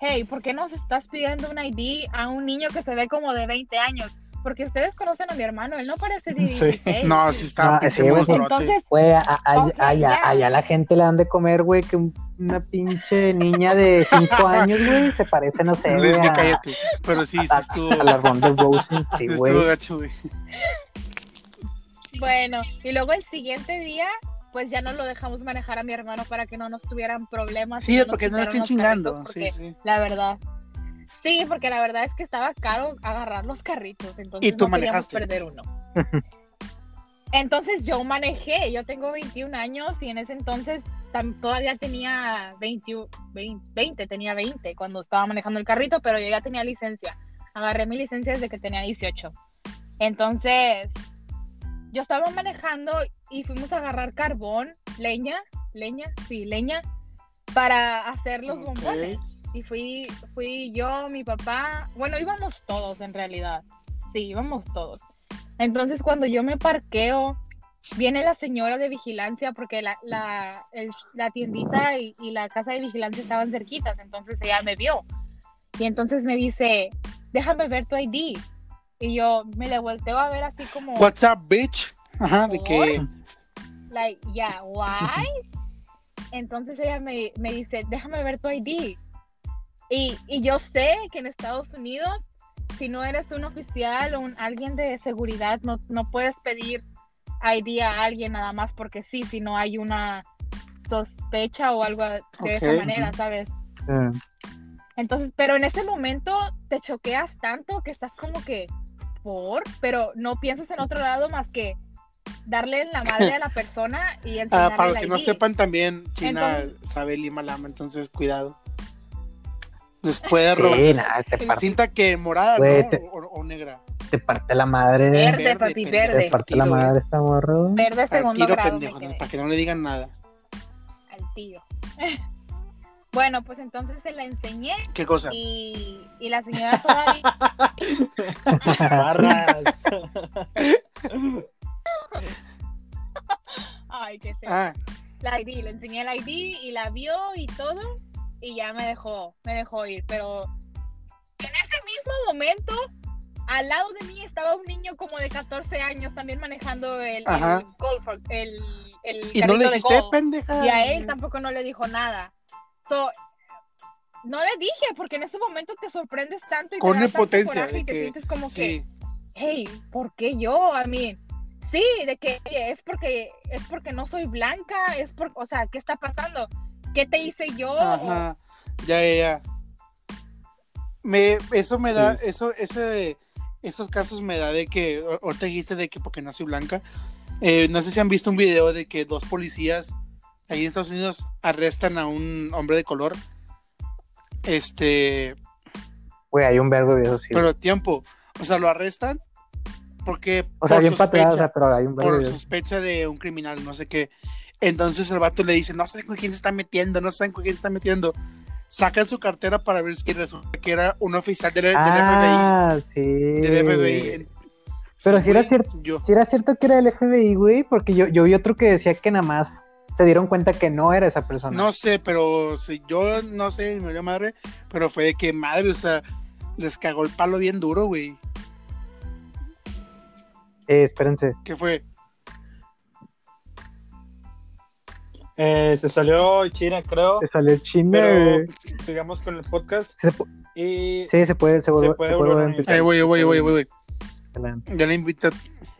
[SPEAKER 4] hey, ¿por qué nos estás pidiendo un ID a un niño que se ve como de 20 años? Porque ustedes conocen a mi hermano, él no parece de
[SPEAKER 1] Sí.
[SPEAKER 4] 16.
[SPEAKER 2] No, sí está
[SPEAKER 3] No,
[SPEAKER 2] pinche
[SPEAKER 3] sí.
[SPEAKER 4] Entonces,
[SPEAKER 3] Güey, a- a- a-
[SPEAKER 4] Ok,
[SPEAKER 3] allá, allá la gente le dan de comer, güey, que un- una pinche niña de 5 años, güey, se parece, no sé,
[SPEAKER 2] Leslie,
[SPEAKER 3] a,
[SPEAKER 2] cállate. Pero sí, sí estuvo.
[SPEAKER 3] a la Ronda Rousey, sí,
[SPEAKER 2] sí
[SPEAKER 3] güey.
[SPEAKER 2] estuvo gacho, güey.
[SPEAKER 4] Bueno, y luego el siguiente día, pues ya no lo dejamos manejar a mi hermano para que no nos tuvieran problemas.
[SPEAKER 2] Sí,
[SPEAKER 4] nos
[SPEAKER 2] porque no
[SPEAKER 4] quitaran
[SPEAKER 2] estén chingando. Sí, sí.
[SPEAKER 4] La verdad. Sí, porque la verdad es que estaba caro agarrar los carritos, entonces
[SPEAKER 2] Y tú
[SPEAKER 4] no
[SPEAKER 2] manejaste.
[SPEAKER 4] perder uno. Entonces yo manejé, yo tengo 21 años y en ese entonces todavía tenía 20, 20, 20, tenía 20 cuando estaba manejando el carrito, pero yo ya tenía licencia. Agarré mi licencia desde que tenía 18. Entonces, yo estaba manejando y fuimos a agarrar carbón, leña, leña, sí, leña, para hacer los bombones. y fui, fui yo, mi papá, bueno, íbamos todos en realidad, sí, íbamos todos. Entonces cuando yo me parqueo, viene la señora de vigilancia porque la, la, el- la tiendita y, y la casa de vigilancia estaban cerquitas, entonces ella me vio. Y entonces me dice, déjame ver tu ID. Y yo me le volteo a ver así como,
[SPEAKER 2] What's up, bitch? Ajá, de que.
[SPEAKER 4] like, yeah, why? Entonces ella me, me dice, déjame ver tu ID. Y, y yo sé que en Estados Unidos, si no eres un oficial o un, alguien de seguridad, no, no puedes pedir ID a alguien nada más porque sí, si no hay una sospecha o algo de esa manera, ¿sabes? Entonces, pero en ese momento te choqueas tanto que estás como que por, pero no piensas en otro lado más que darle en la madre a la persona y
[SPEAKER 2] Ah,
[SPEAKER 4] enseñarle
[SPEAKER 2] para
[SPEAKER 4] el
[SPEAKER 2] los que no sepan, también China
[SPEAKER 4] Entonces-
[SPEAKER 2] sabe Lima Lama, entonces cuidado. Les puede robar.
[SPEAKER 3] Sí, nada, te parte,
[SPEAKER 2] Cinta que morada,
[SPEAKER 3] Güey,
[SPEAKER 2] ¿no?
[SPEAKER 3] te-
[SPEAKER 2] O, o negra.
[SPEAKER 3] te parte la madre.
[SPEAKER 4] Verde, papi,
[SPEAKER 2] pendejo,
[SPEAKER 4] verde.
[SPEAKER 3] Te parte la
[SPEAKER 2] tiro,
[SPEAKER 3] madre
[SPEAKER 2] eh.
[SPEAKER 3] esta morro.
[SPEAKER 4] Verde
[SPEAKER 2] Al
[SPEAKER 4] segundo
[SPEAKER 2] tiro,
[SPEAKER 4] grado
[SPEAKER 2] pendejo,
[SPEAKER 4] me
[SPEAKER 2] ¿no?
[SPEAKER 4] quedé,
[SPEAKER 2] para que no le digan nada.
[SPEAKER 4] al tiro. bueno, pues entonces se la enseñé
[SPEAKER 2] ¿Qué cosa?
[SPEAKER 4] y, y la señora todavía
[SPEAKER 1] Barras.
[SPEAKER 4] ay qué feo.
[SPEAKER 2] Ah,
[SPEAKER 4] la ID, le enseñé el ID y la vio y todo y ya me dejó, me dejó ir, pero en ese mismo momento al lado de mí estaba un niño como de 14 años también manejando el, el golf, el, el
[SPEAKER 2] y no le dijiste, pendeja.
[SPEAKER 4] y a él tampoco no le dijo nada. So, no le dije porque en ese momento te sorprendes tanto y
[SPEAKER 2] Con
[SPEAKER 4] te
[SPEAKER 2] impotencia,
[SPEAKER 4] y te
[SPEAKER 2] que-
[SPEAKER 4] sientes como que hey, ¿por qué yo? I mean, sí, de que es porque es porque no soy blanca, es por, o sea, ¿qué está pasando? ¿Qué te hice yo?
[SPEAKER 2] ajá. Ya, ya, ya. Me, eso me da,
[SPEAKER 1] Sí.
[SPEAKER 2] eso, ese, esos casos me da de que, o- ahorita dijiste de que porque no soy blanca. Eh, no sé si han visto un video de que dos policías ahí en Estados Unidos arrestan a un hombre de color. Este,
[SPEAKER 3] Güey, hay un verbo de eso sí.
[SPEAKER 2] pero tiempo. O sea, lo arrestan porque
[SPEAKER 3] o sea,
[SPEAKER 2] por
[SPEAKER 3] bien o
[SPEAKER 2] sospecha,
[SPEAKER 3] sea, pero hay un verbo
[SPEAKER 2] por
[SPEAKER 3] de
[SPEAKER 2] sospecha de un criminal, no sé qué. Entonces el vato le dice, no saben con quién se está metiendo, no saben con quién se está metiendo. Sacan su cartera para ver si resulta que era un oficial del, del
[SPEAKER 3] Ah, sí.
[SPEAKER 2] FBI. Del FBI.
[SPEAKER 3] Pero
[SPEAKER 2] Sí,
[SPEAKER 3] si era cierto-
[SPEAKER 2] Yo.
[SPEAKER 3] Si era cierto que era el FBI, güey, porque yo, yo vi otro que decía que nada más se dieron cuenta que no era esa persona.
[SPEAKER 2] No sé, pero si yo no sé, me dio madre, pero fue de que madre, o sea, les cagó el palo bien duro, güey.
[SPEAKER 3] Eh, espérense.
[SPEAKER 2] ¿Qué fue?
[SPEAKER 1] Eh, se salió China, creo.
[SPEAKER 3] Se salió China.
[SPEAKER 1] Pero sigamos con el podcast.
[SPEAKER 3] Se
[SPEAKER 1] Y
[SPEAKER 3] sí, se puede, se vuelve,
[SPEAKER 1] puede
[SPEAKER 3] se
[SPEAKER 1] volver a.
[SPEAKER 2] Eh, güey, güey, güey, güey. Ya le invité.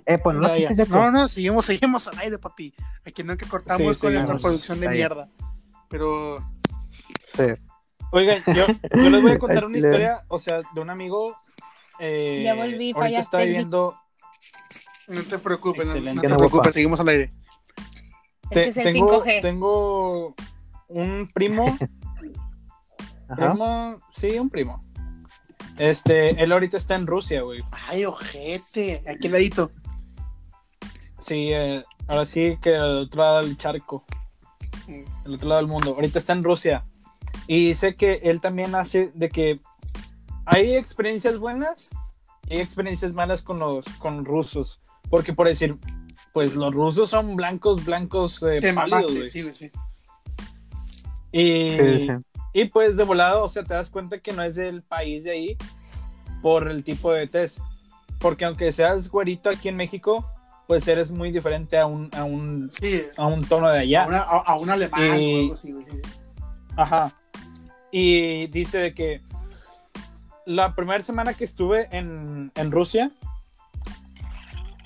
[SPEAKER 3] Eh, pues no,
[SPEAKER 2] Ya. No, no, seguimos, seguimos al aire, papi. Aquí nunca cortamos
[SPEAKER 1] Sí,
[SPEAKER 2] con esta
[SPEAKER 1] seguimos.
[SPEAKER 2] producción de mierda. Pero,
[SPEAKER 3] Sí.
[SPEAKER 1] Oigan, yo, yo les voy a contar una historia, o sea, de un amigo. Eh,
[SPEAKER 4] Ya volví,
[SPEAKER 1] ahorita
[SPEAKER 4] fallas
[SPEAKER 1] está
[SPEAKER 4] técnicas.
[SPEAKER 1] viviendo.
[SPEAKER 2] no te preocupes, no, no te preocupes, seguimos al aire.
[SPEAKER 1] Te-
[SPEAKER 4] Este es el
[SPEAKER 1] tengo,
[SPEAKER 4] 5G.
[SPEAKER 1] tengo un primo,
[SPEAKER 3] Ajá.
[SPEAKER 1] primo, sí, un primo. Este, él ahorita está en Rusia, güey.
[SPEAKER 2] Ay, ojete, aquí ladito.
[SPEAKER 1] Sí, eh, ahora sí que al otro lado del charco, al otro lado del mundo. Ahorita está en Rusia. Y dice que él también hace de que hay experiencias buenas y hay experiencias malas con los con rusos. Porque por decir, pues los rusos son blancos, blancos eh,
[SPEAKER 2] Te
[SPEAKER 1] pálidos,
[SPEAKER 2] mamaste, sí, sí.
[SPEAKER 1] Y,
[SPEAKER 3] Sí, sí.
[SPEAKER 1] y pues de volado, o sea, te das cuenta que no es del país de ahí por el tipo de test. Porque aunque seas güerito aquí en México, pues eres muy diferente a un, a un,
[SPEAKER 2] Sí,
[SPEAKER 1] a un tono de allá.
[SPEAKER 2] a, una- a- a un alemán
[SPEAKER 1] Y-
[SPEAKER 2] o algo así, güey, sí, sí.
[SPEAKER 1] Ajá. Y dice de que la primera semana que estuve en, en Rusia,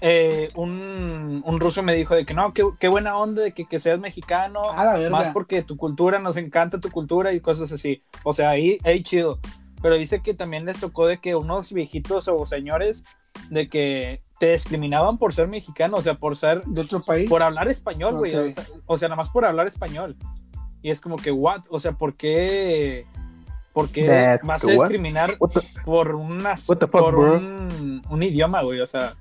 [SPEAKER 1] eh, un, un ruso me dijo de que no, qué, qué buena onda de que, que seas mexicano, más porque tu cultura, nos encanta tu cultura y cosas así. O sea, ahí, ahí chido. Pero dice que también les tocó de que unos viejitos o señores de que te discriminaban por ser mexicano, o sea, por ser
[SPEAKER 2] ¿De otro país?
[SPEAKER 1] por hablar español, güey. O, sea, o sea, nada más por hablar español. Y es como que, what? O sea, ¿por qué, por qué
[SPEAKER 3] That's
[SPEAKER 1] vas a discriminar
[SPEAKER 3] the-
[SPEAKER 1] por, una,
[SPEAKER 3] fuck,
[SPEAKER 1] por un, un idioma, güey? O sea,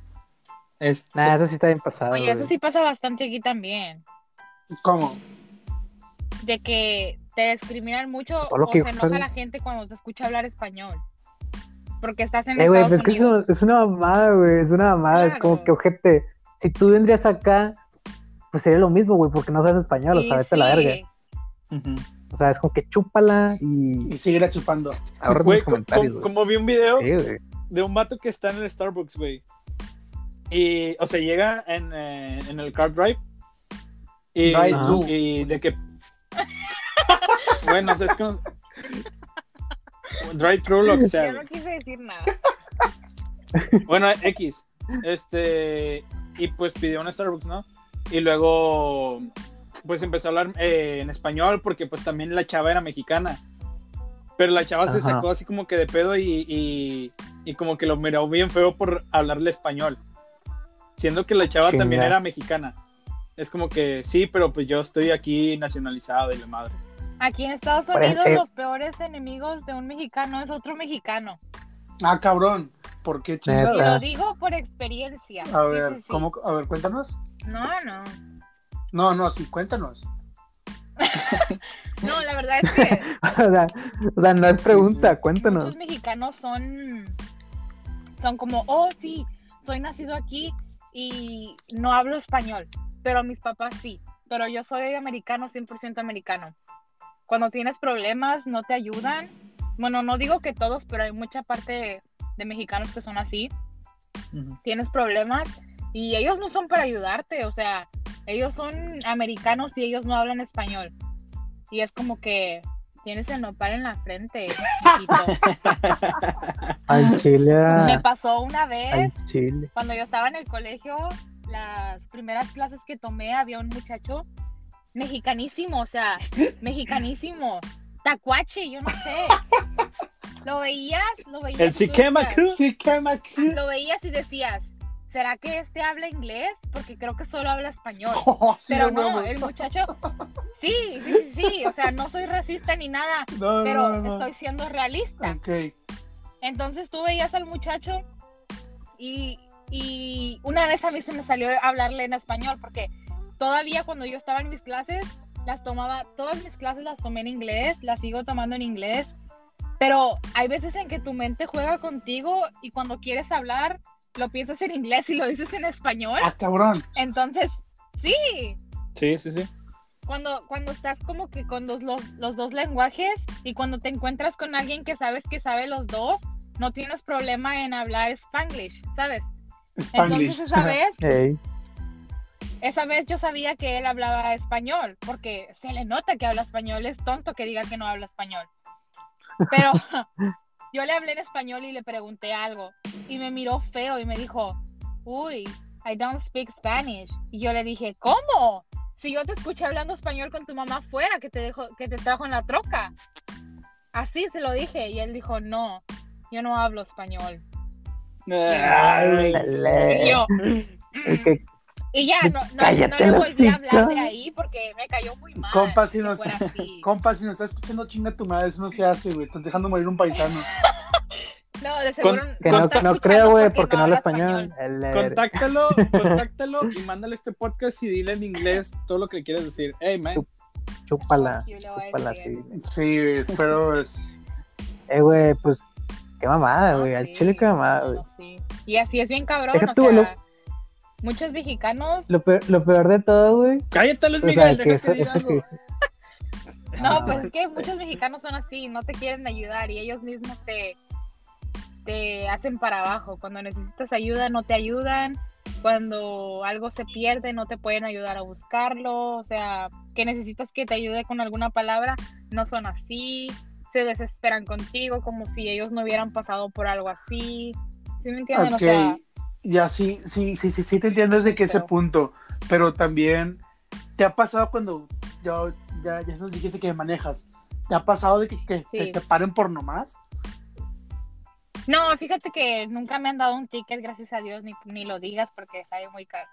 [SPEAKER 1] es,
[SPEAKER 3] Nah, eso sí está bien pasado.
[SPEAKER 4] Oye, eso sí pasa bastante aquí también.
[SPEAKER 2] ¿Cómo?
[SPEAKER 4] De que te discriminan mucho o
[SPEAKER 3] que
[SPEAKER 4] se enoja
[SPEAKER 3] fue-
[SPEAKER 4] la gente cuando te escucha hablar español. Porque estás en
[SPEAKER 3] Eh,
[SPEAKER 4] Estados
[SPEAKER 3] pues es que es una,
[SPEAKER 4] Unidos.
[SPEAKER 3] es una mamada, güey. Es una mamada. Es como que, ojete, si tú vendrías acá, pues sería lo mismo, güey, porque no sabes español, o
[SPEAKER 4] Y
[SPEAKER 3] sea, vete a la
[SPEAKER 4] sí,
[SPEAKER 3] verga. O sea, es como que chúpala y
[SPEAKER 2] Y sigue chupando.
[SPEAKER 3] ahorra
[SPEAKER 1] Güey,
[SPEAKER 3] comentarios,
[SPEAKER 1] como vi un video
[SPEAKER 3] Sí,
[SPEAKER 1] de un vato que está en el Starbucks, güey. Y, o sea, llega en, eh, en el car drive. Y, y de que. bueno, o sea, es como. Drive thru lo que sea.
[SPEAKER 4] Yo no quise decir nada.
[SPEAKER 1] Bueno, X. Este. Y pues pidió un Starbucks, ¿no? Y luego. Pues empezó a hablar eh, en español porque pues también la chava era mexicana. Pero la chava se sacó así como que de pedo y, y, y como que lo miró bien feo por hablarle español. Siendo que la chava
[SPEAKER 3] Chinga.
[SPEAKER 1] también era mexicana. Es como que sí, pero pues yo estoy aquí nacionalizado y la madre.
[SPEAKER 4] Aquí en Estados Unidos
[SPEAKER 3] ejemplo-
[SPEAKER 4] los peores enemigos de un mexicano es otro mexicano.
[SPEAKER 2] Ah, cabrón. ¿Por qué chingados?
[SPEAKER 3] Neta.
[SPEAKER 4] lo digo por experiencia.
[SPEAKER 2] A
[SPEAKER 4] Sí,
[SPEAKER 2] ver,
[SPEAKER 4] sí, sí.
[SPEAKER 2] ¿cómo? A ver, cuéntanos.
[SPEAKER 4] No, no.
[SPEAKER 2] No, no, sí, cuéntanos.
[SPEAKER 4] No, la verdad es que
[SPEAKER 3] o, sea, o sea, no es pregunta, cuéntanos.
[SPEAKER 4] muchos mexicanos son son como, oh sí, soy nacido aquí y no hablo español, pero mis papás sí, pero yo soy americano, 100% americano. Cuando tienes problemas, no te ayudan. Bueno, no digo que todos, pero hay mucha parte de mexicanos que son así.
[SPEAKER 1] Ujú.
[SPEAKER 4] Tienes problemas y ellos no son para ayudarte, o sea, ellos son americanos y ellos no hablan español. Y es como que tienes el nopal en la frente, chiquito.
[SPEAKER 3] Al chile. ah,
[SPEAKER 4] Me pasó una vez
[SPEAKER 3] chile.
[SPEAKER 4] cuando yo estaba en el colegio, las primeras clases que tomé, había un muchacho mexicanísimo, o sea, mexicanísimo, tacuache, yo no sé. Lo veías, lo veías.
[SPEAKER 1] El
[SPEAKER 4] y tú
[SPEAKER 1] Siquema
[SPEAKER 4] decías-
[SPEAKER 2] Sí, quema aquí.
[SPEAKER 4] Lo veías y decías, ¿será que este habla inglés? Porque creo que solo habla español.
[SPEAKER 2] Oh, sí,
[SPEAKER 4] Pero no, el muchacho, sí, sí, sí, sí, o sea, no soy racista ni nada,
[SPEAKER 2] No,
[SPEAKER 4] pero
[SPEAKER 2] no, no.
[SPEAKER 4] estoy siendo realista.
[SPEAKER 2] Ok.
[SPEAKER 4] Entonces tú veías al muchacho y, y una vez a mí se me salió hablarle en español porque todavía cuando yo estaba en mis clases, las tomaba, todas mis clases las tomé en inglés, las sigo tomando en inglés, pero hay veces en que tu mente juega contigo y cuando quieres hablar, lo piensas en inglés y lo dices en español.
[SPEAKER 2] Ah, cabrón.
[SPEAKER 4] Entonces, sí,
[SPEAKER 1] Sí, sí, sí.
[SPEAKER 4] cuando, cuando estás como que con los, los, los dos lenguajes y cuando te encuentras con alguien que sabes que sabe los dos, no tienes problema en hablar spanglish, ¿sabes?
[SPEAKER 2] Spanglish.
[SPEAKER 4] Entonces esa vez, esa vez yo sabía que él hablaba español, porque se le nota que habla español, es tonto que diga que no habla español. Pero yo le hablé en español y le pregunté algo y me miró feo y me dijo, uy, I don't speak Spanish. Y yo le dije, ¿cómo? Si yo te escuché hablando español con tu mamá afuera, que te, dejó, que te trajo en la troca. Así se lo dije y él dijo, no, yo no hablo español.
[SPEAKER 1] Ay,
[SPEAKER 4] Y
[SPEAKER 3] dale.
[SPEAKER 4] yo,
[SPEAKER 3] Es que
[SPEAKER 4] y ya, no, no, no le volví a hablar de ahí porque me cayó muy mal.
[SPEAKER 2] Compa, si
[SPEAKER 4] así.
[SPEAKER 2] compa, si estás escuchando, chinga tu madre, eso no se hace, güey. Estás dejando morir un paisano.
[SPEAKER 4] No, de seguro
[SPEAKER 3] que
[SPEAKER 4] no
[SPEAKER 3] no, no creo, güey, porque no habla español. El- el-
[SPEAKER 1] Contáctalo, contáctalo y mándale este podcast y dile en inglés todo lo que quieres decir. Hey, man.
[SPEAKER 3] Chúpala,
[SPEAKER 4] le
[SPEAKER 3] chúpala, sí.
[SPEAKER 2] Sí, espero. es-
[SPEAKER 3] Eh, güey, pues, qué mamada,
[SPEAKER 4] No,
[SPEAKER 3] güey. Al
[SPEAKER 4] sí,
[SPEAKER 3] chile, qué mamada,
[SPEAKER 4] no,
[SPEAKER 3] güey.
[SPEAKER 4] sí. Y así es bien cabrón,
[SPEAKER 3] Deja
[SPEAKER 4] o
[SPEAKER 3] tú,
[SPEAKER 4] sea,
[SPEAKER 3] lo-
[SPEAKER 4] muchos mexicanos,
[SPEAKER 3] Lo peor, lo peor de todo, güey.
[SPEAKER 1] Cállate, Luis
[SPEAKER 3] O sea,
[SPEAKER 1] Miguel,
[SPEAKER 3] que
[SPEAKER 1] deja
[SPEAKER 3] eso,
[SPEAKER 1] que diga
[SPEAKER 3] eso
[SPEAKER 1] algo.
[SPEAKER 3] que
[SPEAKER 4] no,
[SPEAKER 3] Ah.
[SPEAKER 4] pues es que muchos mexicanos son así, no te quieren ayudar y ellos mismos te, te hacen para abajo. Cuando necesitas ayuda, no te ayudan. Cuando algo se pierde, no te pueden ayudar a buscarlo. O sea, que necesitas que te ayude con alguna palabra, no son así. Se desesperan contigo como si ellos no hubieran pasado por algo así. ¿Sí me entienden? O sea,
[SPEAKER 2] ya sí, sí, sí, sí, sí te entiendes de que ese
[SPEAKER 4] Pero-
[SPEAKER 2] punto, pero también te ha pasado cuando ya, ya, ya nos dijiste que manejas, te ha pasado de que, que-
[SPEAKER 4] Sí.
[SPEAKER 2] que te paren por nomás.
[SPEAKER 4] no, fíjate que nunca me han dado un ticket, gracias a Dios, ni, ni lo digas porque sale muy caro.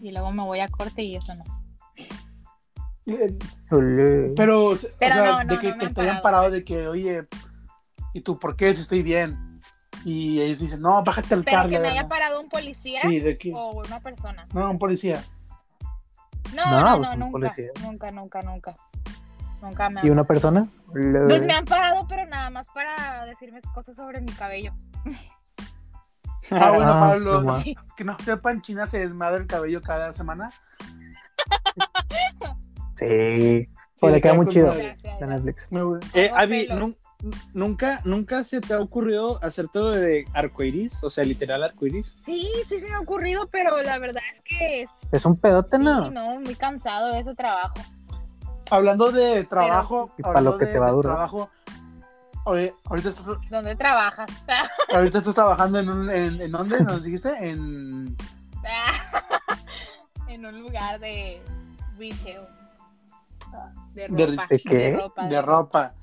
[SPEAKER 4] Y luego me voy a corte y eso no.
[SPEAKER 2] Eh,
[SPEAKER 3] chule.
[SPEAKER 2] Pero, o sea,
[SPEAKER 4] Pero no, no,
[SPEAKER 2] de que,
[SPEAKER 4] no
[SPEAKER 2] te hayan
[SPEAKER 4] parado,
[SPEAKER 2] de que, oye, ¿y tú por qué si estoy bien? Y ellos dicen, no, bájate al carro.
[SPEAKER 4] que me haya parado un policía
[SPEAKER 2] Sí, de que,
[SPEAKER 4] o una persona.
[SPEAKER 2] no, un policía.
[SPEAKER 4] No,
[SPEAKER 3] No,
[SPEAKER 4] no,
[SPEAKER 3] pues,
[SPEAKER 4] no, nunca,
[SPEAKER 3] policía.
[SPEAKER 4] nunca, nunca, nunca. Nunca me han
[SPEAKER 3] ¿Y una persona?
[SPEAKER 4] Pues me han parado, pero nada más para decirme cosas sobre mi cabello.
[SPEAKER 2] Ah, bueno,
[SPEAKER 3] Ah,
[SPEAKER 2] Pablo, que no sepan, China se desmadra el cabello cada semana.
[SPEAKER 3] Sí.
[SPEAKER 2] Sí,
[SPEAKER 3] O le queda muy chido de Netflix.
[SPEAKER 1] Eh, Abby,
[SPEAKER 4] pelo.
[SPEAKER 1] Nun- ¿nunca, ¿nunca se te ha ocurrido hacer todo de arcoiris? O sea, literal arcoiris.
[SPEAKER 4] Sí, sí se me ha ocurrido, pero la verdad es que es-
[SPEAKER 3] Es un pedote,
[SPEAKER 4] sí,
[SPEAKER 3] ¿no?
[SPEAKER 4] no, muy cansado de ese trabajo.
[SPEAKER 2] Hablando de trabajo,
[SPEAKER 3] Y para lo que
[SPEAKER 2] de,
[SPEAKER 3] te va a durar.
[SPEAKER 2] trabajo, oye, ahorita estás,
[SPEAKER 4] ¿Dónde trabajas?
[SPEAKER 2] ahorita estás trabajando en, un, en, ¿en dónde nos dijiste? En
[SPEAKER 4] en un lugar de retail. De
[SPEAKER 2] De-
[SPEAKER 4] ropa.
[SPEAKER 3] ¿de qué?
[SPEAKER 4] De ropa.
[SPEAKER 2] de ropa,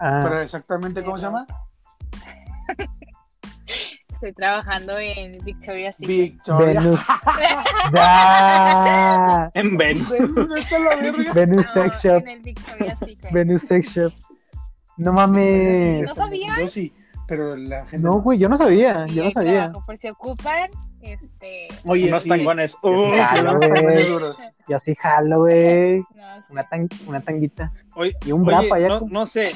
[SPEAKER 3] Ah,
[SPEAKER 2] pero exactamente cómo se llama?
[SPEAKER 4] Estoy trabajando en Victoria's Secret.
[SPEAKER 2] Victoria.
[SPEAKER 3] Venus. ¡Ya!
[SPEAKER 1] En Venus.
[SPEAKER 2] Venus, la.
[SPEAKER 3] Venus
[SPEAKER 4] No,
[SPEAKER 3] Sex Shop.
[SPEAKER 4] en el Victoria's Secret.
[SPEAKER 3] Venus Sex Shop. No mames.
[SPEAKER 4] ¿No sabías?
[SPEAKER 2] Yo sí, pero la gente
[SPEAKER 3] No, güey, yo no sabía.
[SPEAKER 4] Sí,
[SPEAKER 3] Yo no sabía.
[SPEAKER 4] trabajo, Por si ocupan, este.
[SPEAKER 2] Oye,
[SPEAKER 1] Unos
[SPEAKER 2] sí.
[SPEAKER 1] tangones. Uh,
[SPEAKER 3] Jalo,
[SPEAKER 2] duros.
[SPEAKER 3] Yo sí jalo, güey.
[SPEAKER 4] No, sí.
[SPEAKER 3] Una, tan- una tanguita.
[SPEAKER 1] oye,
[SPEAKER 3] Y un brapa ya.
[SPEAKER 1] no, no sé.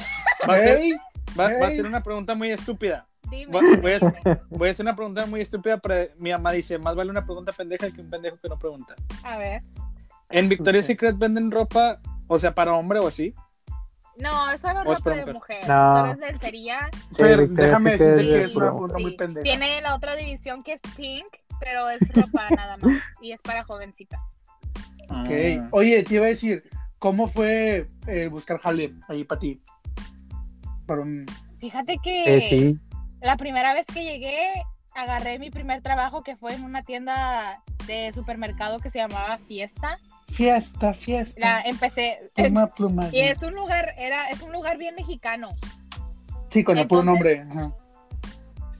[SPEAKER 1] Va a, ser,
[SPEAKER 2] Ey,
[SPEAKER 1] va, va a
[SPEAKER 2] ey.
[SPEAKER 1] ser una pregunta muy estúpida.
[SPEAKER 4] Dime.
[SPEAKER 1] Voy, a hacer, voy a hacer una pregunta muy estúpida, pero mi mamá dice, más vale una pregunta pendeja que un pendejo que no pregunta.
[SPEAKER 4] A ver.
[SPEAKER 1] ¿En Victoria's
[SPEAKER 2] Sí.
[SPEAKER 1] Secret venden ropa, o sea, para hombre o así?
[SPEAKER 4] No, eso no es
[SPEAKER 1] ¿O es
[SPEAKER 4] ropa de
[SPEAKER 1] mujer?
[SPEAKER 4] mujer.
[SPEAKER 3] No.
[SPEAKER 4] Solo es lencería.
[SPEAKER 2] Déjame decirte que
[SPEAKER 3] es
[SPEAKER 2] es una pregunta muy pendeja.
[SPEAKER 4] Tiene la otra división que es pink, pero es ropa nada más. Y es para jovencitas.
[SPEAKER 2] Ok.
[SPEAKER 1] Ah.
[SPEAKER 2] Oye, te iba a decir, ¿cómo fue eh, buscar jale ahí para ti?
[SPEAKER 4] Fíjate que
[SPEAKER 3] Eh, sí.
[SPEAKER 4] la primera vez que llegué, agarré mi primer trabajo que fue en una tienda de supermercado que se llamaba Fiesta.
[SPEAKER 2] Fiesta, fiesta.
[SPEAKER 4] La empecé.
[SPEAKER 2] Pluma, pluma.
[SPEAKER 4] Y es un lugar, era, es un lugar bien mexicano.
[SPEAKER 2] Sí, con el puro nombre. ajá.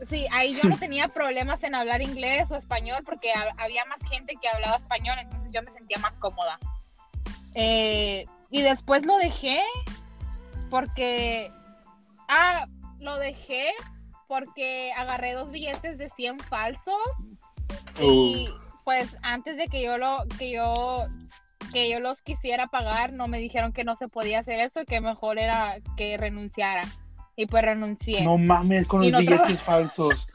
[SPEAKER 4] Sí, ahí yo no tenía problemas en hablar inglés o español porque ha- había más gente que hablaba español, entonces yo me sentía más cómoda. Eh, y después lo dejé porque... Ah, lo dejé porque agarré dos billetes de 100 falsos y pues antes de que yo lo que yo que yo los quisiera pagar no me dijeron que no se podía hacer eso y que mejor era que renunciara y pues renuncié.
[SPEAKER 2] No mames con
[SPEAKER 4] Y
[SPEAKER 2] los
[SPEAKER 4] no
[SPEAKER 2] billetes falsos.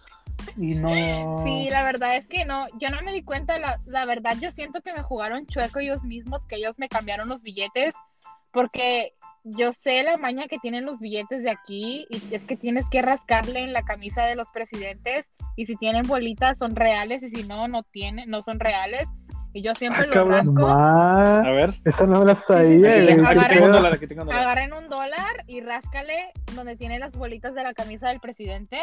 [SPEAKER 2] Y no.
[SPEAKER 4] Sí, la verdad es que no, yo no me di cuenta, la, la verdad yo siento que me jugaron chueco ellos mismos, que ellos me cambiaron los billetes, porque yo sé la maña que tienen los billetes de aquí, y es que tienes que rascarle en la camisa de los presidentes, y si tienen bolitas son reales, y si no, no tienen, no son reales, y yo siempre
[SPEAKER 1] Ah,
[SPEAKER 4] los
[SPEAKER 1] cabrón.
[SPEAKER 4] rasco,
[SPEAKER 3] Ma,
[SPEAKER 1] A ver.
[SPEAKER 3] eso no me lo
[SPEAKER 4] sí,
[SPEAKER 3] sabía.
[SPEAKER 4] sí,
[SPEAKER 1] un dólar, un
[SPEAKER 4] agarren un dólar y ráscale donde tiene las bolitas de la camisa del presidente,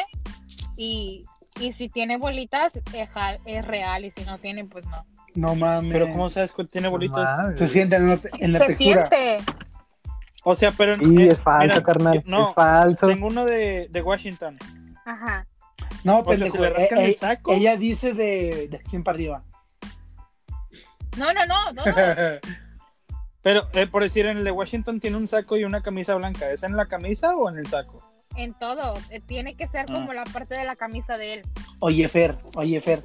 [SPEAKER 4] y, y si tiene bolitas es, ja- es real, y si no tiene, pues no.
[SPEAKER 2] No mames.
[SPEAKER 1] Pero ¿cómo sabes que tiene bolitas?
[SPEAKER 3] Ma,
[SPEAKER 2] Se siente en la, en la
[SPEAKER 4] Se
[SPEAKER 2] textura.
[SPEAKER 4] siente.
[SPEAKER 1] O sea, pero...
[SPEAKER 3] Sí,
[SPEAKER 1] eh,
[SPEAKER 3] es falso,
[SPEAKER 1] mira,
[SPEAKER 3] carnal.
[SPEAKER 1] No,
[SPEAKER 3] es falso.
[SPEAKER 1] tengo uno de, de Washington.
[SPEAKER 4] Ajá.
[SPEAKER 2] No,
[SPEAKER 1] O sea, le rascan
[SPEAKER 2] eh,
[SPEAKER 1] el saco.
[SPEAKER 2] Ella dice de, de 100 para arriba.
[SPEAKER 4] No, no, no, no, no.
[SPEAKER 1] Pero, eh, por decir, en el de Washington tiene un saco y una camisa blanca. ¿Es en la camisa o en el saco?
[SPEAKER 4] En todo. Eh, Tiene que ser
[SPEAKER 1] Ah.
[SPEAKER 4] como la parte de la camisa de él.
[SPEAKER 2] oye, Fer, oye, Fer.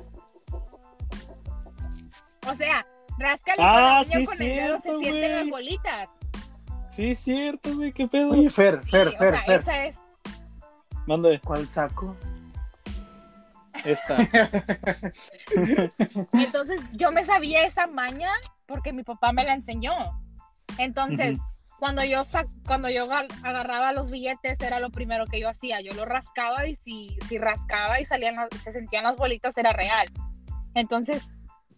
[SPEAKER 4] O sea, ráscale
[SPEAKER 1] Ah,
[SPEAKER 4] con, la
[SPEAKER 1] sí,
[SPEAKER 4] con el dedo, se sienten las bolitas.
[SPEAKER 1] Sí, es cierto, güey, qué pedo.
[SPEAKER 2] Oye, Fer,
[SPEAKER 4] Sí,
[SPEAKER 2] Fer,
[SPEAKER 4] o
[SPEAKER 2] Fer,
[SPEAKER 4] sea,
[SPEAKER 2] Fer.
[SPEAKER 4] esa es.
[SPEAKER 1] ¿Dónde?
[SPEAKER 2] ¿Cuál saco?
[SPEAKER 1] Esta.
[SPEAKER 4] Entonces, yo me sabía esa maña porque mi papá me la enseñó. Entonces, cuando yo sac- cuando yo agar- agarraba los billetes era lo primero que yo hacía. Yo lo rascaba y si, si rascaba y salían las- se sentían las bolitas era real. Entonces,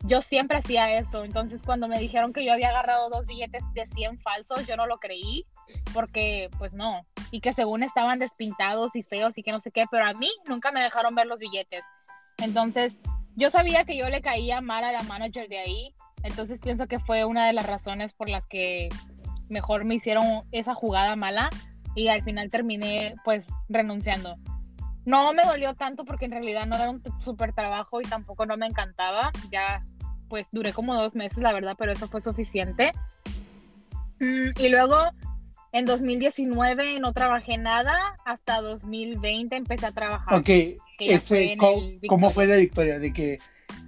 [SPEAKER 4] yo siempre hacía esto. Entonces, cuando me dijeron que yo había agarrado dos billetes de 100 falsos, yo no lo creí porque pues no. Y que según estaban despintados y feos y que no sé qué, pero a mí nunca me dejaron ver los billetes. Entonces, yo sabía que yo le caía mal a la manager de ahí. Entonces, pienso que fue una de las razones por las que mejor me hicieron esa jugada mala y al final terminé pues renunciando. No me dolió tanto porque en realidad no era un súper trabajo y tampoco no me encantaba. Ya pues duré como dos meses, la verdad, pero eso fue suficiente. Mm, y luego en 2019 no trabajé nada, hasta 2020 empecé a trabajar.
[SPEAKER 2] Ok,
[SPEAKER 4] fue
[SPEAKER 2] ese, ¿cómo, cómo fue la victoria? De que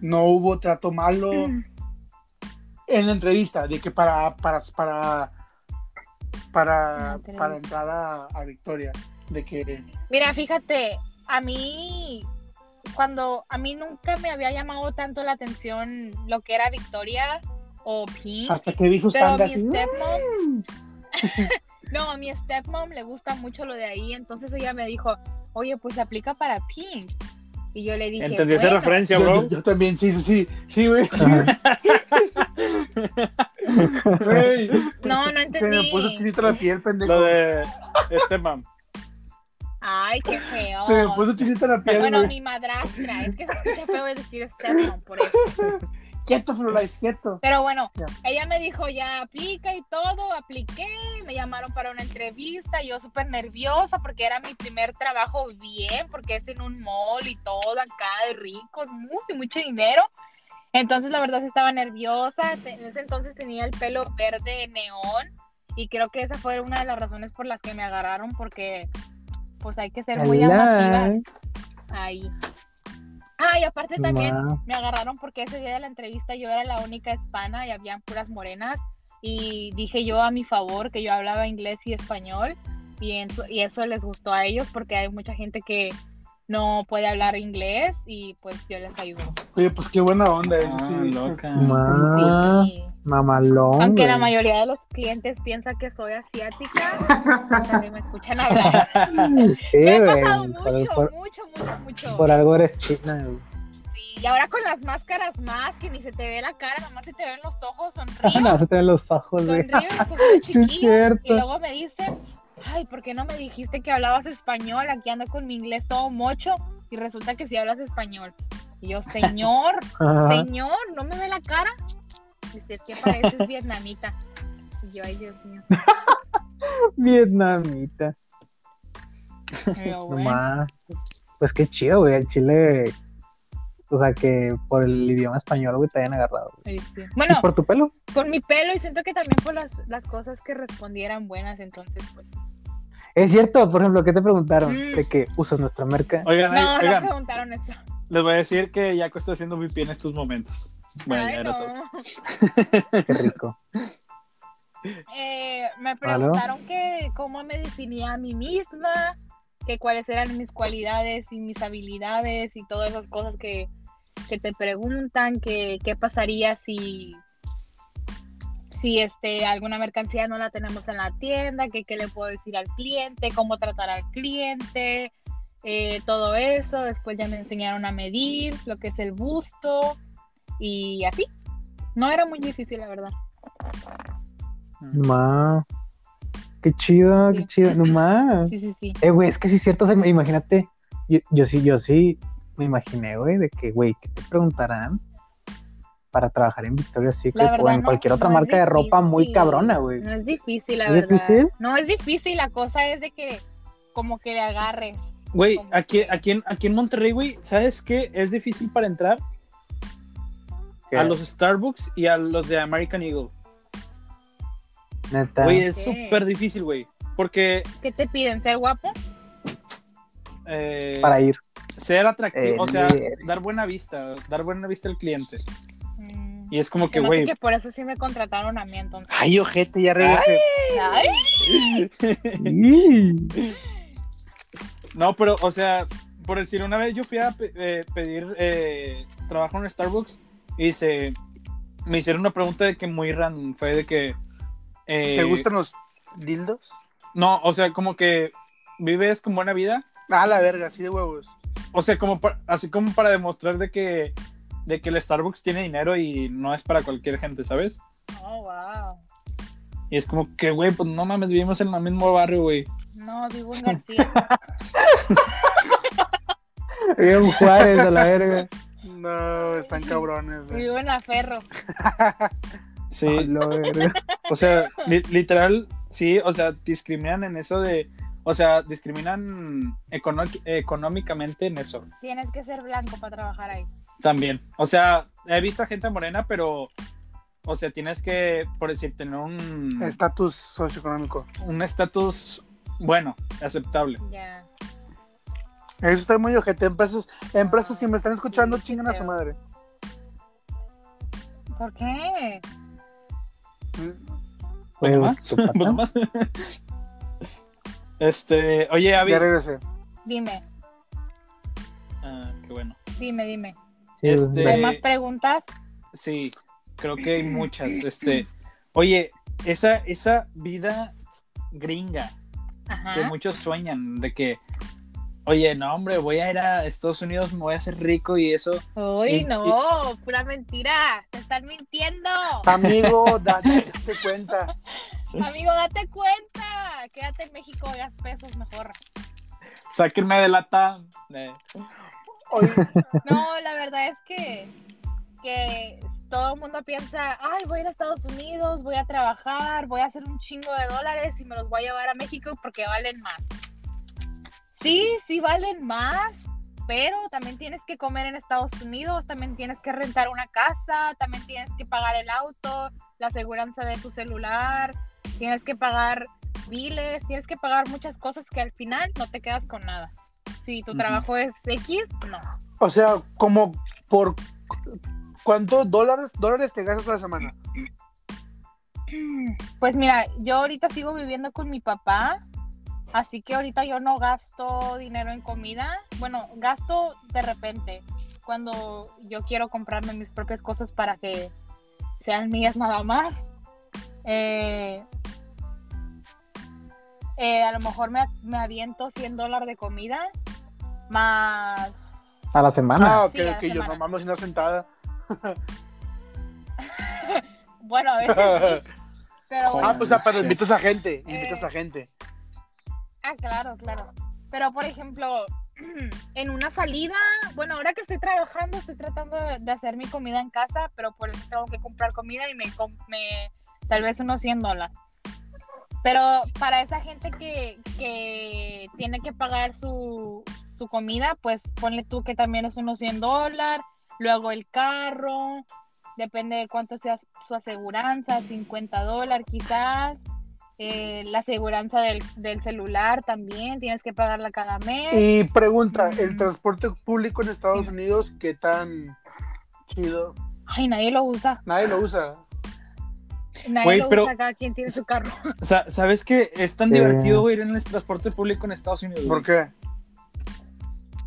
[SPEAKER 2] no hubo trato malo
[SPEAKER 4] Mm.
[SPEAKER 2] en la entrevista, de que para, para, para, para entrar a, a Victoria. De que
[SPEAKER 4] Mira, fíjate, a mí, cuando a mí nunca me había llamado tanto la atención lo que era Victoria o Pink,
[SPEAKER 2] hasta que vi sus
[SPEAKER 4] pero mi stepmom, no, a mi stepmom le gusta mucho lo de ahí, entonces ella me dijo, oye, pues aplica para Pink. Y yo le dije,
[SPEAKER 1] Entendí esa
[SPEAKER 4] "Bueno".
[SPEAKER 1] referencia,
[SPEAKER 2] yo,
[SPEAKER 1] bro.
[SPEAKER 2] yo- yo también, sí, sí, sí, sí, güey. sí.
[SPEAKER 4] No, no
[SPEAKER 2] Se me
[SPEAKER 4] entendí.
[SPEAKER 2] puso chinito la piel, pendejo.
[SPEAKER 1] Lo de este mam.
[SPEAKER 4] Ay, qué feo.
[SPEAKER 2] Se me puso chinito la piel,
[SPEAKER 4] Bueno,
[SPEAKER 2] güey.
[SPEAKER 4] mi madrastra, es que se escucha feo decir stepmom por eso.
[SPEAKER 2] Quieto, Florlight, quieto.
[SPEAKER 4] Pero bueno, ella me dijo, ya aplica y todo, apliqué, me llamaron para una entrevista, yo súper nerviosa porque era mi primer trabajo bien, porque es en un mall y todo acá de ricos, mucho, mucho dinero. Entonces la verdad estaba nerviosa, en ese entonces tenía el pelo verde neón y creo que esa fue una de las razones por las que me agarraron porque pues hay que ser muy llamativas ahí. Ah, y aparte también
[SPEAKER 3] Ma.
[SPEAKER 4] me agarraron porque ese día de la entrevista yo era la única hispana y habían puras morenas y dije yo a mi favor que yo hablaba inglés y español y, en y eso les gustó a ellos porque hay mucha gente que no puede hablar inglés y pues yo les ayudo.
[SPEAKER 2] Oye, pues qué buena onda, eso
[SPEAKER 1] Ah,
[SPEAKER 2] sí.
[SPEAKER 1] loca.
[SPEAKER 4] Sí.
[SPEAKER 3] Mamalón.
[SPEAKER 4] Aunque la mayoría de los clientes piensa que soy asiática, cuando me escuchan hablar.
[SPEAKER 3] Sí,
[SPEAKER 4] Me ha
[SPEAKER 3] güey.
[SPEAKER 4] pasado mucho,
[SPEAKER 3] por-
[SPEAKER 4] mucho, mucho, mucho.
[SPEAKER 3] por algo eres china, güey.
[SPEAKER 4] Sí, y ahora con las máscaras más, que ni se te ve la cara, nomás se te ven los ojos, sonrío.
[SPEAKER 3] No, se te ven los ojos, güey.
[SPEAKER 4] sonrío, chiquillos.
[SPEAKER 3] cierto.
[SPEAKER 4] Y luego me dicen, ay, ¿por qué no me dijiste que hablabas español? Aquí ando con mi inglés todo mocho y resulta que sí hablas español. Y yo, señor, señor, ¿no me ve la cara? Es que pareces vietnamita. Y yo, ay, Dios mío.
[SPEAKER 3] Vietnamita.
[SPEAKER 4] Pero bueno.
[SPEAKER 3] Nomás. Pues qué chido, güey. El Chile. O sea, que por el idioma español, güey, te hayan agarrado. güey.
[SPEAKER 4] Sí, sí.
[SPEAKER 3] ¿Y
[SPEAKER 4] Bueno,
[SPEAKER 3] por tu pelo?
[SPEAKER 4] por mi pelo y siento que también por las, las cosas que respondieran buenas, entonces pues.
[SPEAKER 3] Es cierto, por ejemplo, ¿qué te preguntaron?
[SPEAKER 4] Mm.
[SPEAKER 3] De que usas nuestra marca.
[SPEAKER 1] Oigan,
[SPEAKER 4] No, no
[SPEAKER 1] oigan,
[SPEAKER 4] preguntaron eso.
[SPEAKER 1] les voy a decir que Yaco está haciendo pipí en estos momentos. Bueno, ya
[SPEAKER 4] Ay,
[SPEAKER 1] era
[SPEAKER 4] no.
[SPEAKER 1] todo.
[SPEAKER 3] Qué rico.
[SPEAKER 4] Eh, me preguntaron que cómo me definía a mí misma, que cuáles eran mis cualidades y mis habilidades y todas esas cosas que, que te preguntan, que qué pasaría si si este alguna mercancía no la tenemos en la tienda, que qué le puedo decir al cliente, cómo tratar al cliente, eh, todo eso. Después ya me enseñaron a medir lo que es el busto y así. No era muy difícil, la verdad.
[SPEAKER 3] Ma. Qué chido, qué chido. Nomás.
[SPEAKER 4] Sí, sí, sí.
[SPEAKER 3] Eh, güey, es que sí es cierto. o sea, imagínate. Yo, yo sí, yo sí me imaginé, güey, de que, güey, ¿qué te preguntarán para trabajar en Victoria's Secret o en
[SPEAKER 4] no-
[SPEAKER 3] cualquier otra
[SPEAKER 4] no
[SPEAKER 3] marca de ropa muy
[SPEAKER 4] difícil.
[SPEAKER 3] cabrona, güey?
[SPEAKER 4] No es difícil, la
[SPEAKER 3] ¿Es
[SPEAKER 4] verdad.
[SPEAKER 3] difícil?
[SPEAKER 4] No es difícil, la cosa es de que como que le agarres.
[SPEAKER 1] Güey,
[SPEAKER 4] Como-
[SPEAKER 1] aquí, aquí, en, aquí en Monterrey, güey, ¿sabes qué? Es difícil para entrar
[SPEAKER 3] ¿Qué?
[SPEAKER 1] a los Starbucks y a los de American Eagle.
[SPEAKER 3] Neta.
[SPEAKER 1] Güey, es súper difícil, güey. Porque
[SPEAKER 4] ¿Qué te piden? ¿Ser guapo?
[SPEAKER 1] eh,
[SPEAKER 3] Para ir.
[SPEAKER 1] ser atractivo,
[SPEAKER 3] Eh,
[SPEAKER 1] o sea,
[SPEAKER 3] bien.
[SPEAKER 1] dar buena vista, dar buena vista al cliente.
[SPEAKER 4] Mm,
[SPEAKER 1] Y es como que, güey,
[SPEAKER 4] que por eso sí me contrataron a mí entonces.
[SPEAKER 2] Ay, ojete, ya regresé.
[SPEAKER 4] Ay,
[SPEAKER 3] Sí.
[SPEAKER 1] no, pero, o sea, por decir, una vez yo fui a pe- eh, pedir eh, trabajo en Starbucks y se, me hicieron una pregunta de que muy random, fue de que... eh,
[SPEAKER 2] ¿Te gustan los dildos?
[SPEAKER 1] No, o sea, como que vives con buena vida.
[SPEAKER 2] Ah, la verga, así de huevos.
[SPEAKER 1] O sea, como pa- así como para demostrar de que, de que el Starbucks tiene dinero y no es para cualquier gente, ¿sabes?
[SPEAKER 4] oh, wow.
[SPEAKER 1] Y es como que, güey, pues no mames, vivimos en el mismo barrio, güey.
[SPEAKER 4] No, vivo en García.
[SPEAKER 3] Bien Juárez a la verga.
[SPEAKER 2] No, están cabrones, güey.
[SPEAKER 4] vivo en Aferro.
[SPEAKER 1] Sí,
[SPEAKER 3] A la verga.
[SPEAKER 1] o sea, li- literal, sí, o sea, discriminan en eso de, o sea, discriminan económicamente en eso
[SPEAKER 4] Tienes que ser blanco para trabajar ahí.
[SPEAKER 1] también. O sea, he visto a gente morena, pero, o sea, tienes que, por decir, tener un
[SPEAKER 2] Estatus socioeconómico.
[SPEAKER 1] un estatus bueno, aceptable.
[SPEAKER 4] Ya.
[SPEAKER 2] Eso está muy ojete. Empresas, empresas si me están escuchando,
[SPEAKER 4] Sí, sí,
[SPEAKER 2] chingan a su madre.
[SPEAKER 4] ¿Por qué?
[SPEAKER 1] Pues
[SPEAKER 3] Güey,
[SPEAKER 1] más.
[SPEAKER 3] tu pata.
[SPEAKER 1] Pues más. Este, oye.
[SPEAKER 2] Ya regresé.
[SPEAKER 4] Dime,
[SPEAKER 1] Ah, qué bueno.
[SPEAKER 4] dime, dime.
[SPEAKER 3] Sí,
[SPEAKER 1] Este-.
[SPEAKER 4] ¿Hay más preguntas?
[SPEAKER 1] Sí, creo que hay muchas. Este, oye, esa, esa vida gringa que muchos sueñan de que, oye, no, hombre, voy a ir a Estados Unidos, me voy a hacer rico y eso.
[SPEAKER 4] Uy,
[SPEAKER 1] Y-
[SPEAKER 4] no, pura mentira. Te están mintiendo.
[SPEAKER 2] Amigo, date cuenta.
[SPEAKER 4] Amigo, date cuenta. Quédate en México, hagas pesos mejor.
[SPEAKER 1] Sáquenme de la TAM. Eh,
[SPEAKER 4] No, la verdad es que, que todo el mundo piensa, ay, voy a ir a Estados Unidos, voy a trabajar, voy a hacer un chingo de dólares y me los voy a llevar a México porque valen más. Sí, sí valen más, pero también tienes que comer en Estados Unidos, también tienes que rentar una casa, también tienes que pagar el auto, la aseguranza de tu celular, tienes que pagar biles, tienes que pagar muchas cosas que al final no te quedas con nada. Si tu trabajo es X, no.
[SPEAKER 2] o sea, como por cuántos dólares, dólares te gastas a la semana.
[SPEAKER 4] Pues mira, yo ahorita sigo viviendo con mi papá, así que ahorita yo no gasto dinero en comida. Bueno, gasto de repente cuando yo quiero comprarme mis propias cosas para que sean mías nada más. Eh, eh, a lo mejor me, me aviento 100 dólares de comida más...
[SPEAKER 3] A la semana.
[SPEAKER 2] Ah, ok,
[SPEAKER 4] Sí,
[SPEAKER 2] ok, yo
[SPEAKER 4] semana.
[SPEAKER 2] no mames una sentada.
[SPEAKER 4] Bueno, a veces sí, pero bueno.
[SPEAKER 2] Ah, pues ah, pero
[SPEAKER 1] Sí.
[SPEAKER 2] invitas a gente, invitas
[SPEAKER 4] Eh.
[SPEAKER 2] a gente.
[SPEAKER 4] Ah, claro, claro. Pero, por ejemplo, en una salida, bueno, ahora que estoy trabajando, estoy tratando de, hacer mi comida en casa, pero por eso tengo que comprar comida y me, me tal vez unos 100 dólares. Pero para esa gente que, que tiene que pagar su, su comida, pues ponle tú que también es unos 100 dólares, luego el carro, depende de cuánto sea su aseguranza, 50 dólares quizás. Eh, la aseguranza del, del celular también, tienes que pagarla cada mes.
[SPEAKER 2] Y pregunta, ¿el
[SPEAKER 4] Mm.
[SPEAKER 2] transporte público en Estados Unidos qué tan chido?
[SPEAKER 4] Ay, nadie lo usa.
[SPEAKER 2] Nadie lo usa.
[SPEAKER 4] Nadie
[SPEAKER 1] Güey,
[SPEAKER 4] lo
[SPEAKER 1] pero-
[SPEAKER 4] usa, cada quien tiene su carro.
[SPEAKER 1] Sa- ¿Sabes que es tan
[SPEAKER 3] Eh.
[SPEAKER 1] divertido, ir en el transporte público en Estados Unidos? güey?
[SPEAKER 2] ¿Por qué?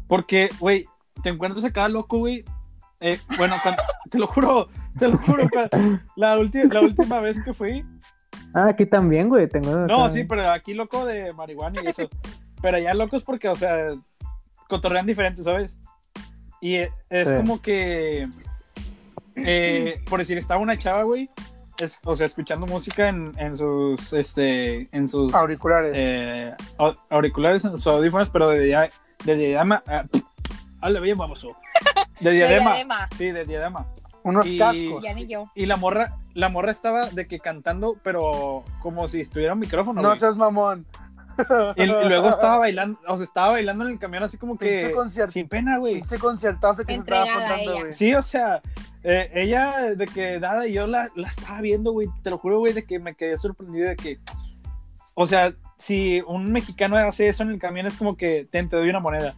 [SPEAKER 1] Porque, güey, te encuentras acá loco, güey. Eh, bueno, cuando- te lo juro, te lo juro. La, ulti- la última vez que fui.
[SPEAKER 3] Ah, aquí también, güey. Tengo
[SPEAKER 1] No,
[SPEAKER 3] acá-
[SPEAKER 1] sí, pero aquí loco de marihuana y eso. Pero allá locos porque, o sea, cotorrean diferente, ¿sabes? Y eh, es
[SPEAKER 3] Sí.
[SPEAKER 1] como que. eh, por decir, estaba una chava, güey. es- o sea, escuchando música en, en sus. Este. En sus.
[SPEAKER 2] Auriculares.
[SPEAKER 1] eh, au- auriculares, en sus audífonos, pero de, dia- de diadema. ah, Hazle bien, vamos. De diadema.
[SPEAKER 4] diadema.
[SPEAKER 1] Sí, de diadema.
[SPEAKER 2] Unos
[SPEAKER 1] y-
[SPEAKER 2] cascos.
[SPEAKER 4] Ya ni yo.
[SPEAKER 1] Y la morra, la morra estaba de que cantando, pero como si estuviera un micrófono.
[SPEAKER 2] No seas mamón.
[SPEAKER 1] Y, y luego estaba bailando, o sea, estaba bailando en el camión así como que
[SPEAKER 2] concierto.
[SPEAKER 1] sin pena, güey.
[SPEAKER 2] Pinche conciertazo que se estaba
[SPEAKER 4] Entregada ella.
[SPEAKER 2] güey.
[SPEAKER 1] Sí, o sea, eh, ella de que nada, yo la, la estaba viendo, güey, te lo juro, güey, de que me quedé sorprendido de que, o sea, si un mexicano hace eso en el camión es como que te, te doy una moneda.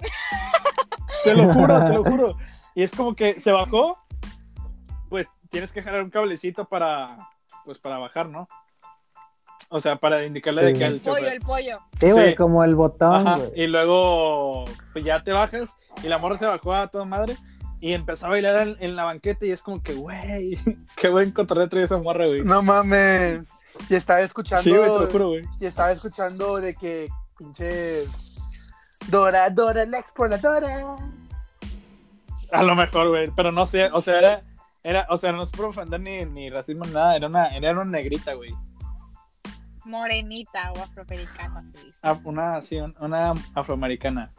[SPEAKER 1] te lo juro, te lo juro. Y es como que se bajó, tienes que jalar un cablecito para, pues para bajar, ¿no? O sea, para indicarle de
[SPEAKER 3] Sí.
[SPEAKER 1] que
[SPEAKER 4] El
[SPEAKER 1] al
[SPEAKER 4] pollo, el pollo.
[SPEAKER 3] Sí, güey,
[SPEAKER 1] Sí.
[SPEAKER 3] como el botón,
[SPEAKER 1] Ajá,
[SPEAKER 3] güey.
[SPEAKER 1] y luego pues ya te bajas y la morra se bajó a toda madre y empezó a bailar en, en la banqueta y es como que, güey, qué buen cotorreo trae esa morra, güey.
[SPEAKER 2] No mames. Y estaba escuchando.
[SPEAKER 1] sí, güey, te lo juro, güey.
[SPEAKER 2] Y estaba escuchando de que pinches. Dora, Dora, la exploradora.
[SPEAKER 1] A lo mejor, güey, pero no sé, o sea, era, era o sea, no es por ofender ni, ni racismo ni nada, era una, era una negrita, güey.
[SPEAKER 4] Morenita o afroamericana. dice.
[SPEAKER 1] Ah, Una, sí, un- una afroamericana.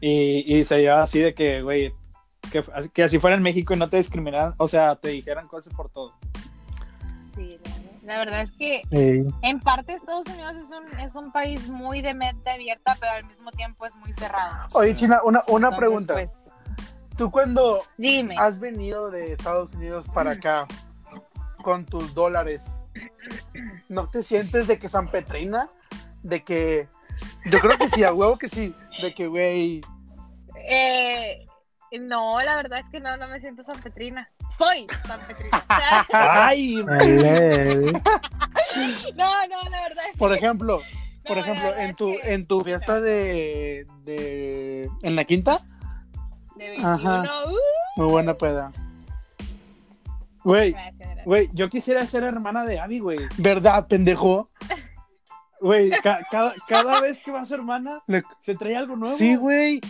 [SPEAKER 1] Y, y se llevaba así de que, güey, que, que así fuera en México y no te discriminaran, o sea, te dijeran cosas por todo.
[SPEAKER 4] Sí, la, la verdad es que
[SPEAKER 3] Sí.
[SPEAKER 4] en parte Estados Unidos es un, es un país muy de mente abierta, pero al mismo tiempo es muy cerrado.
[SPEAKER 2] Oye, China, una, una
[SPEAKER 4] Entonces,
[SPEAKER 2] pregunta.
[SPEAKER 4] pues,
[SPEAKER 2] Tú cuando
[SPEAKER 4] dime.
[SPEAKER 2] has venido de Estados Unidos para acá con tus dólares, ¿no te sientes de que San Petrina? De que. Yo creo que sí, a huevo que sí. De que, güey.
[SPEAKER 4] Eh, no, la verdad es que no, no me siento San Petrina. Soy San Petrina.
[SPEAKER 1] ¡Ay!
[SPEAKER 4] No, no, la verdad es
[SPEAKER 2] Por
[SPEAKER 4] que-
[SPEAKER 2] ejemplo, por
[SPEAKER 4] no, la
[SPEAKER 2] ejemplo, en tu,
[SPEAKER 4] que-
[SPEAKER 2] en tu fiesta de, de en la quinta,
[SPEAKER 4] De 21,
[SPEAKER 2] Ajá.
[SPEAKER 4] uh,
[SPEAKER 2] muy buena peda.
[SPEAKER 1] Güey, güey, yo quisiera ser hermana de Abby, güey.
[SPEAKER 2] ¿Verdad, pendejo?
[SPEAKER 1] Güey, ca- cada, cada vez que va su hermana,
[SPEAKER 2] Le-
[SPEAKER 1] se trae algo nuevo.
[SPEAKER 2] Sí, güey.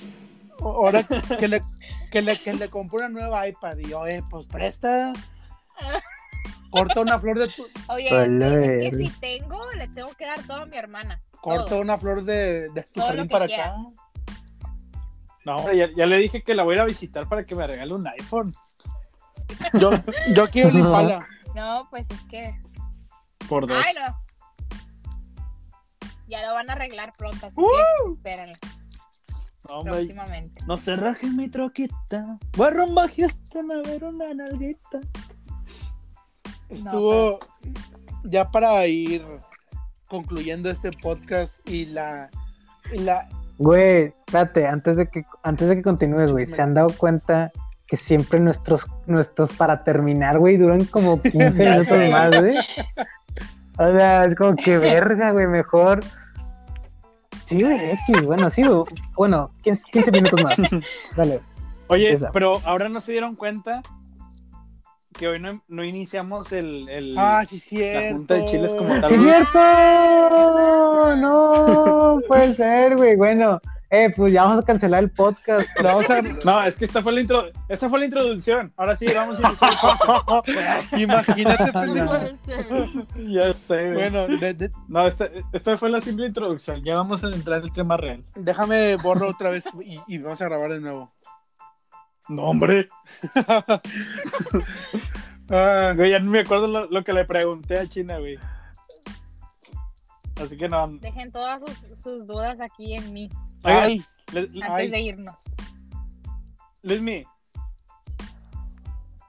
[SPEAKER 2] Ahora que le, que le, que le compré una nueva iPad y yo, eh, pues presta. Corta una flor de tu,
[SPEAKER 4] Oye, es que, si tengo, le tengo que dar todo a mi hermana.
[SPEAKER 2] corta
[SPEAKER 4] Todo.
[SPEAKER 2] una flor de, de tu
[SPEAKER 4] Todo
[SPEAKER 2] jardín para
[SPEAKER 4] quiera.
[SPEAKER 2] acá.
[SPEAKER 1] No, hombre, ya, ya le dije que la voy a ir a visitar para que me regale un iPhone.
[SPEAKER 2] Yo, yo quiero el Impala.
[SPEAKER 4] No, pues es que.
[SPEAKER 1] Por dos.
[SPEAKER 4] Ay, no. Ya lo van a arreglar pronto, así
[SPEAKER 2] ¡Uh!
[SPEAKER 4] que espérenlo
[SPEAKER 1] No,
[SPEAKER 4] próximamente.
[SPEAKER 1] no se raje mi troquita. Voy a rumba Houston a ver una nalguita.
[SPEAKER 2] Estuvo ya para ir concluyendo este podcast y la, y la
[SPEAKER 3] Güey, espérate, antes de que, antes de que continúes, güey, ¿se han dado cuenta que siempre nuestros, nuestros para terminar, güey, duran como 15
[SPEAKER 1] Ya
[SPEAKER 3] minutos
[SPEAKER 1] sé.
[SPEAKER 3] más, güey? O sea, es como que verga, güey, mejor. Sí, güey, X, bueno, sí, güey, bueno, 15, 15 minutos más. Dale.
[SPEAKER 1] Oye,
[SPEAKER 3] Esa.
[SPEAKER 1] pero ahora no se dieron cuenta que hoy no, no iniciamos el, el-
[SPEAKER 2] Ah, sí, cierto.
[SPEAKER 1] la junta de chiles como tal.
[SPEAKER 3] ¡Sí, cierto! No, puede ser, güey. Bueno, eh, pues ya vamos a cancelar el podcast.
[SPEAKER 2] La vamos a-
[SPEAKER 1] No, es que esta fue la intro, esta fue la introducción. Ahora sí, vamos a iniciar el podcast.
[SPEAKER 2] Imagínate,
[SPEAKER 4] No
[SPEAKER 2] pendejo.
[SPEAKER 4] puede ser.
[SPEAKER 1] ya sé, güey.
[SPEAKER 2] Bueno, de- de-
[SPEAKER 1] No, esta, esta fue la simple introducción. Ya vamos a entrar en el tema real.
[SPEAKER 2] déjame borro otra vez y, y vamos a grabar de nuevo.
[SPEAKER 1] No, hombre. Ah, güey, ya no me acuerdo lo, lo que le pregunté a China, güey. Así que no.
[SPEAKER 4] Dejen todas sus, sus dudas aquí en mí
[SPEAKER 2] Ay,
[SPEAKER 1] Le-
[SPEAKER 4] antes
[SPEAKER 2] Ay.
[SPEAKER 4] de irnos.
[SPEAKER 1] Luismi.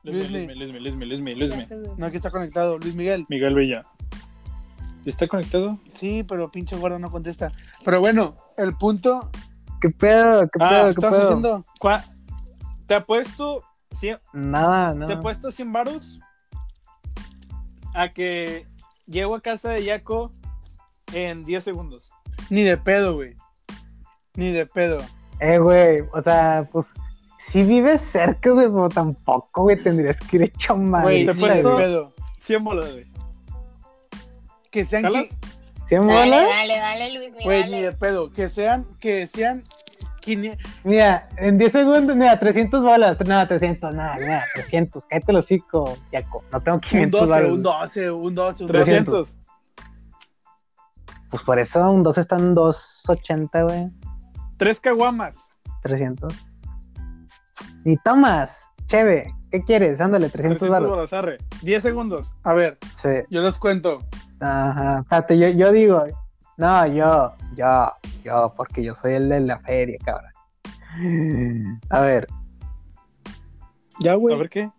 [SPEAKER 2] Luismi.
[SPEAKER 1] Luismi, Luismi, Luismi, Luismi,
[SPEAKER 2] no, aquí está conectado, Luis Miguel.
[SPEAKER 1] Miguel Villa. ¿Está conectado?
[SPEAKER 2] Sí, pero pinche gordo no contesta. Pero bueno, el punto,
[SPEAKER 3] ¿Qué pedo? ¿Qué
[SPEAKER 1] Ah,
[SPEAKER 3] pedo? ¿Qué
[SPEAKER 2] estás
[SPEAKER 3] pedo?
[SPEAKER 2] haciendo
[SPEAKER 1] ¿Cuá- ¿Te apuesto 100,
[SPEAKER 3] Nada, no.
[SPEAKER 1] te apuesto 100 baros a que llego a casa de Yaco en 10 segundos?
[SPEAKER 2] ni de pedo, güey. Ni de pedo.
[SPEAKER 3] Eh, güey, o sea, pues, si vives cerca, güey, pero tampoco, güey, tendrías que ir hecho mal.
[SPEAKER 2] Güey,
[SPEAKER 1] te
[SPEAKER 2] ni de
[SPEAKER 1] puesto-
[SPEAKER 2] pedo.
[SPEAKER 1] 100 bolas, güey.
[SPEAKER 2] Que sean qui-
[SPEAKER 3] ¿Cien
[SPEAKER 4] Dale,
[SPEAKER 3] bolas?
[SPEAKER 4] dale, dale, Luis. Miguel,
[SPEAKER 2] Güey,
[SPEAKER 4] dale.
[SPEAKER 2] ni de pedo. Que sean, que sean 500.
[SPEAKER 3] Mira, en 10 segundos, mira, 300 bolas. No, 300, nada, mira, 300. Cállate el hocico, Yaco. No tengo
[SPEAKER 2] Un
[SPEAKER 3] 500
[SPEAKER 2] 12,
[SPEAKER 3] bolas.
[SPEAKER 2] un 12, un 12, un 12.
[SPEAKER 1] 300.
[SPEAKER 3] Pues por eso un 2 está en 280, güey.
[SPEAKER 1] 3 caguamas.
[SPEAKER 3] 300. Ni tomas, cheve. ¿Qué quieres? Ándale, 300
[SPEAKER 1] 300
[SPEAKER 3] baros.
[SPEAKER 1] bolas, arre. 10 segundos.
[SPEAKER 2] A ver,
[SPEAKER 3] Sí.
[SPEAKER 2] yo les cuento.
[SPEAKER 3] Ajá. Espérate, yo, yo digo. No, yo, yo, yo, porque yo soy el de la feria, cabrón. A ver,
[SPEAKER 2] Ya,
[SPEAKER 1] A
[SPEAKER 2] güey.
[SPEAKER 1] ver qué.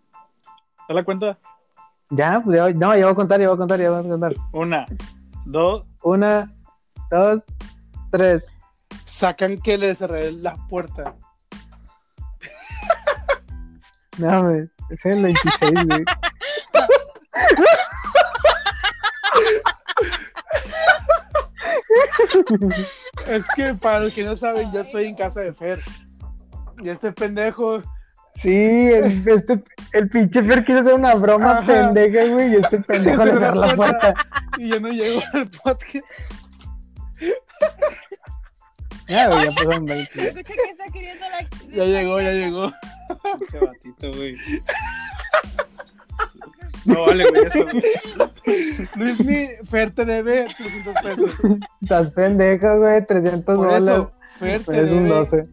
[SPEAKER 1] ¿Te la cuenta?
[SPEAKER 3] ya, pues, yo- no, yo voy a contar, yo voy a contar, yo voy a contar.
[SPEAKER 1] Una, dos.
[SPEAKER 3] Una, dos, tres.
[SPEAKER 2] Sacan que le cerré la puerta.
[SPEAKER 3] No, güey. Es el 26, güey.
[SPEAKER 2] Es que para los que no saben, yo estoy en casa de Fer. Y este pendejo.
[SPEAKER 3] Sí, el, este, el pinche Fer quiso hacer una broma
[SPEAKER 2] Ajá.
[SPEAKER 3] pendeja, güey, y este pendejo le
[SPEAKER 2] cerró
[SPEAKER 3] la puerta.
[SPEAKER 2] Y yo no llego al podcast.
[SPEAKER 3] Ya, güey, ya 20.
[SPEAKER 4] Escucha que está queriendo la.
[SPEAKER 2] Ya llegó, ya llegó.
[SPEAKER 1] Pinche batito, güey. No vale, güey, eso, güey.
[SPEAKER 2] Luis, mi Fer te debe 300 pesos.
[SPEAKER 3] Estás pendejo, güey, 300
[SPEAKER 2] Por
[SPEAKER 3] bolas.
[SPEAKER 2] eso, Fer te
[SPEAKER 3] es un
[SPEAKER 2] debe
[SPEAKER 3] 12.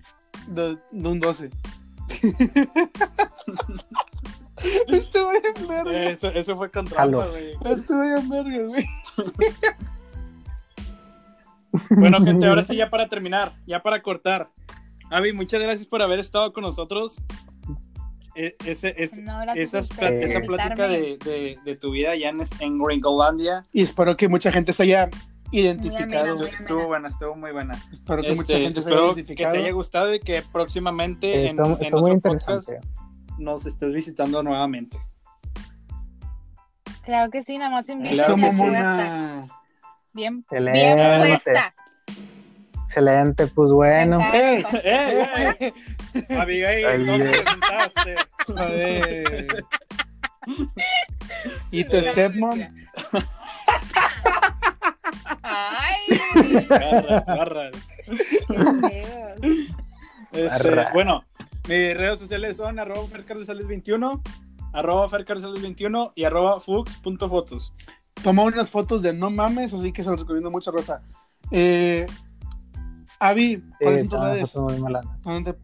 [SPEAKER 2] de, de un 12. Estuve en verga.
[SPEAKER 1] Eso, eso fue con trampa, güey.
[SPEAKER 2] Estuve en verga, güey.
[SPEAKER 1] Bueno, gente, ahora sí, ya para terminar, ya para cortar. Avi, muchas gracias por haber estado con nosotros. E- ese,
[SPEAKER 4] No,
[SPEAKER 1] esas esa plática de, de, de tu vida allá en, en Gringolandia
[SPEAKER 2] Y espero que mucha gente se haya identificado.
[SPEAKER 4] amena,
[SPEAKER 1] estuvo, buena, estuvo muy buena.
[SPEAKER 2] Espero que
[SPEAKER 1] Este,
[SPEAKER 2] mucha gente se haya
[SPEAKER 1] espero que
[SPEAKER 2] identificado.
[SPEAKER 1] te haya gustado y que próximamente en,
[SPEAKER 3] Esto,
[SPEAKER 1] en
[SPEAKER 3] esto
[SPEAKER 1] otro podcast nos estés visitando nuevamente.
[SPEAKER 4] Claro que sí, nada más invito.
[SPEAKER 1] Claro
[SPEAKER 2] Eso.
[SPEAKER 4] Bien,
[SPEAKER 3] Excelente.
[SPEAKER 4] bien puesta.
[SPEAKER 3] Excelente, pues bueno.
[SPEAKER 2] ¡Eh!
[SPEAKER 1] ¡Eh, eh! Abigail,
[SPEAKER 3] Ay,
[SPEAKER 1] ¿dónde
[SPEAKER 3] eh.
[SPEAKER 1] te sentaste?
[SPEAKER 2] A ver. ¿Y tu stepmom?
[SPEAKER 4] Ay,
[SPEAKER 1] Garras, garras. Este, bueno, mis redes sociales son arroba fercarosales21, arroba fercarosales21 y arroba fux.fotos.
[SPEAKER 2] Tomó unas fotos de no mames, así que se lo recomiendo mucho, Rosa. Eh, Avi, ¿cuáles
[SPEAKER 3] Sí,
[SPEAKER 2] son tus
[SPEAKER 3] no,
[SPEAKER 2] redes?
[SPEAKER 3] fue muy mala.
[SPEAKER 2] ¿Dónde-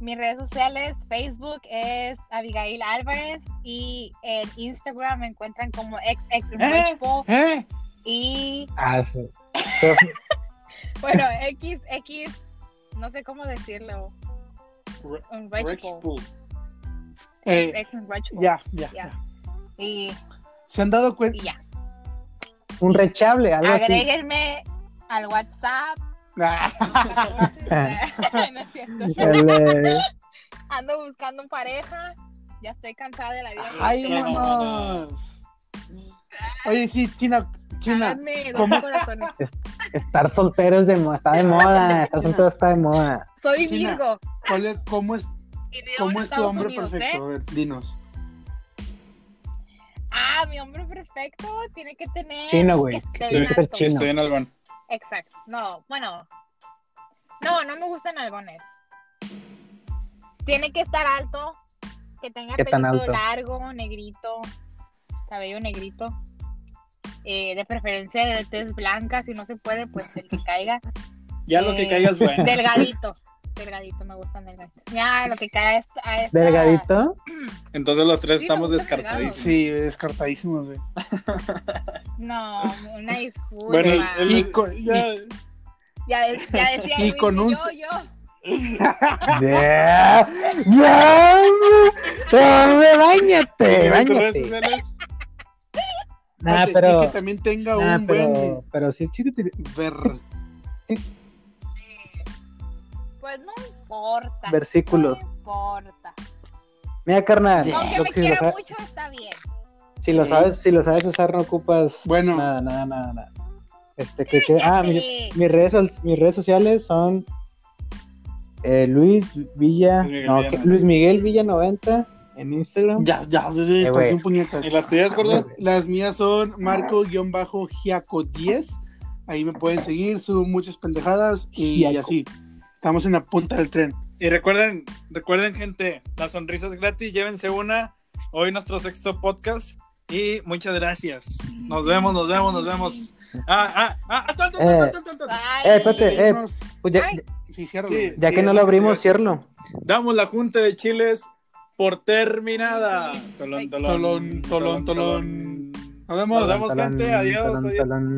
[SPEAKER 4] Mis redes sociales, Facebook es Abigail Álvarez y en Instagram me encuentran como ex
[SPEAKER 2] ¿Eh?
[SPEAKER 4] y
[SPEAKER 3] Ah, sí.
[SPEAKER 4] bueno, X, X, no sé cómo decirlo.
[SPEAKER 1] Re-
[SPEAKER 4] Unreachable.
[SPEAKER 2] Eh,
[SPEAKER 4] Ex Unreachable.
[SPEAKER 2] ya, ya,
[SPEAKER 4] Ya. Y,
[SPEAKER 2] ¿Se han dado
[SPEAKER 4] y
[SPEAKER 2] cuenta?
[SPEAKER 4] ya.
[SPEAKER 3] Un rechable, algo así.
[SPEAKER 4] Agréguenme al WhatsApp. No es cierto. Ando buscando pareja. Ya estoy cansada de la vida.
[SPEAKER 2] ¡Ay, vámonos! Oye, sí, China, China, ¿cómo?
[SPEAKER 3] estar soltero es de moda, está de moda, estar soltero está de moda.
[SPEAKER 4] Soy
[SPEAKER 2] China.
[SPEAKER 4] Virgo.
[SPEAKER 2] ¿cuál es- ¿cómo es, cómo es tu hombre
[SPEAKER 4] Unidos,
[SPEAKER 2] perfecto?
[SPEAKER 4] ¿eh?
[SPEAKER 2] A ver, dinos.
[SPEAKER 4] Ah, mi hombre perfecto tiene que tener.
[SPEAKER 3] Chino, güey. Tiene que ser chino.
[SPEAKER 1] Estoy en Albán.
[SPEAKER 4] Exacto. No, bueno. No, no me gustan algones. Tiene que estar alto. Que tenga
[SPEAKER 3] ¿Qué tan
[SPEAKER 4] pelito
[SPEAKER 3] alto?
[SPEAKER 4] largo, negrito. Cabello negrito. Eh, de preferencia de tez blanca. Si no se puede, pues el que caiga.
[SPEAKER 1] Ya lo que
[SPEAKER 4] Eh,
[SPEAKER 1] caigas, bueno.
[SPEAKER 4] Delgadito. Delgadito, me gustan delgaditos. Ya, lo que caiga es. a esta-
[SPEAKER 3] Delgadito.
[SPEAKER 1] Entonces los tres
[SPEAKER 4] Sí,
[SPEAKER 1] estamos descartadísimos.
[SPEAKER 2] Sí, descartadísimos, güey.
[SPEAKER 4] No, una disculpa.
[SPEAKER 1] Bueno, el-
[SPEAKER 2] Y con-
[SPEAKER 1] ya,
[SPEAKER 4] ya, ya decía
[SPEAKER 2] y
[SPEAKER 4] Luis,
[SPEAKER 2] con un-
[SPEAKER 4] yo, yo.
[SPEAKER 3] Ya, ya, hombre, bañate,
[SPEAKER 1] ¿en tus redes
[SPEAKER 3] bañate.
[SPEAKER 1] sociales?
[SPEAKER 3] Nah,
[SPEAKER 2] Oye,
[SPEAKER 3] pero,
[SPEAKER 2] y que también tenga
[SPEAKER 3] nah,
[SPEAKER 2] un
[SPEAKER 3] pero,
[SPEAKER 2] buen
[SPEAKER 3] pero sí, sí.
[SPEAKER 4] Pues no importa.
[SPEAKER 3] versículos.
[SPEAKER 4] No importa.
[SPEAKER 3] Mira, carnal,
[SPEAKER 4] Aunque
[SPEAKER 3] lo-
[SPEAKER 4] me
[SPEAKER 3] si, lo
[SPEAKER 4] quiera
[SPEAKER 3] sabes,
[SPEAKER 4] mucho, está bien.
[SPEAKER 3] si lo sabes, si lo sabes usar, no ocupas
[SPEAKER 2] Bueno.
[SPEAKER 3] nada, nada, nada, nada. Este, que, que- ah, mi-
[SPEAKER 4] Sí.
[SPEAKER 3] mis redes, mis redes sociales son eh, Luis Villa,
[SPEAKER 1] Luis Miguel
[SPEAKER 3] no,
[SPEAKER 1] Villa
[SPEAKER 3] que-
[SPEAKER 1] 90.
[SPEAKER 3] Luis Miguel Villa 90 en Instagram.
[SPEAKER 2] Ya, ya, ya, ya,
[SPEAKER 3] güey.
[SPEAKER 2] son puñetas.
[SPEAKER 1] ¿Y las tuyas, gordo?
[SPEAKER 2] Las mías son Marco-Giaco10. Ahí me pueden seguir, subo muchas pendejadas y
[SPEAKER 3] Giaco.
[SPEAKER 2] así. Estamos en la punta del tren.
[SPEAKER 1] Y recuerden, recuerden, gente, las sonrisas gratis, llévense una. Hoy nuestro sexto podcast. Y muchas gracias. Nos vemos, nos vemos, nos vemos. Ah, ah, ah, alto,
[SPEAKER 3] Eh. Eh, espérate, eh, pues ya.
[SPEAKER 2] Sí,
[SPEAKER 3] ya que no lo abrimos, ciérralo.
[SPEAKER 1] Damos la junta de chiles por terminada. Tolón, tolón,
[SPEAKER 2] Tolón, tolón, tolón. Nos vemos.
[SPEAKER 1] Nos vemos, gente. Adiós, adiós.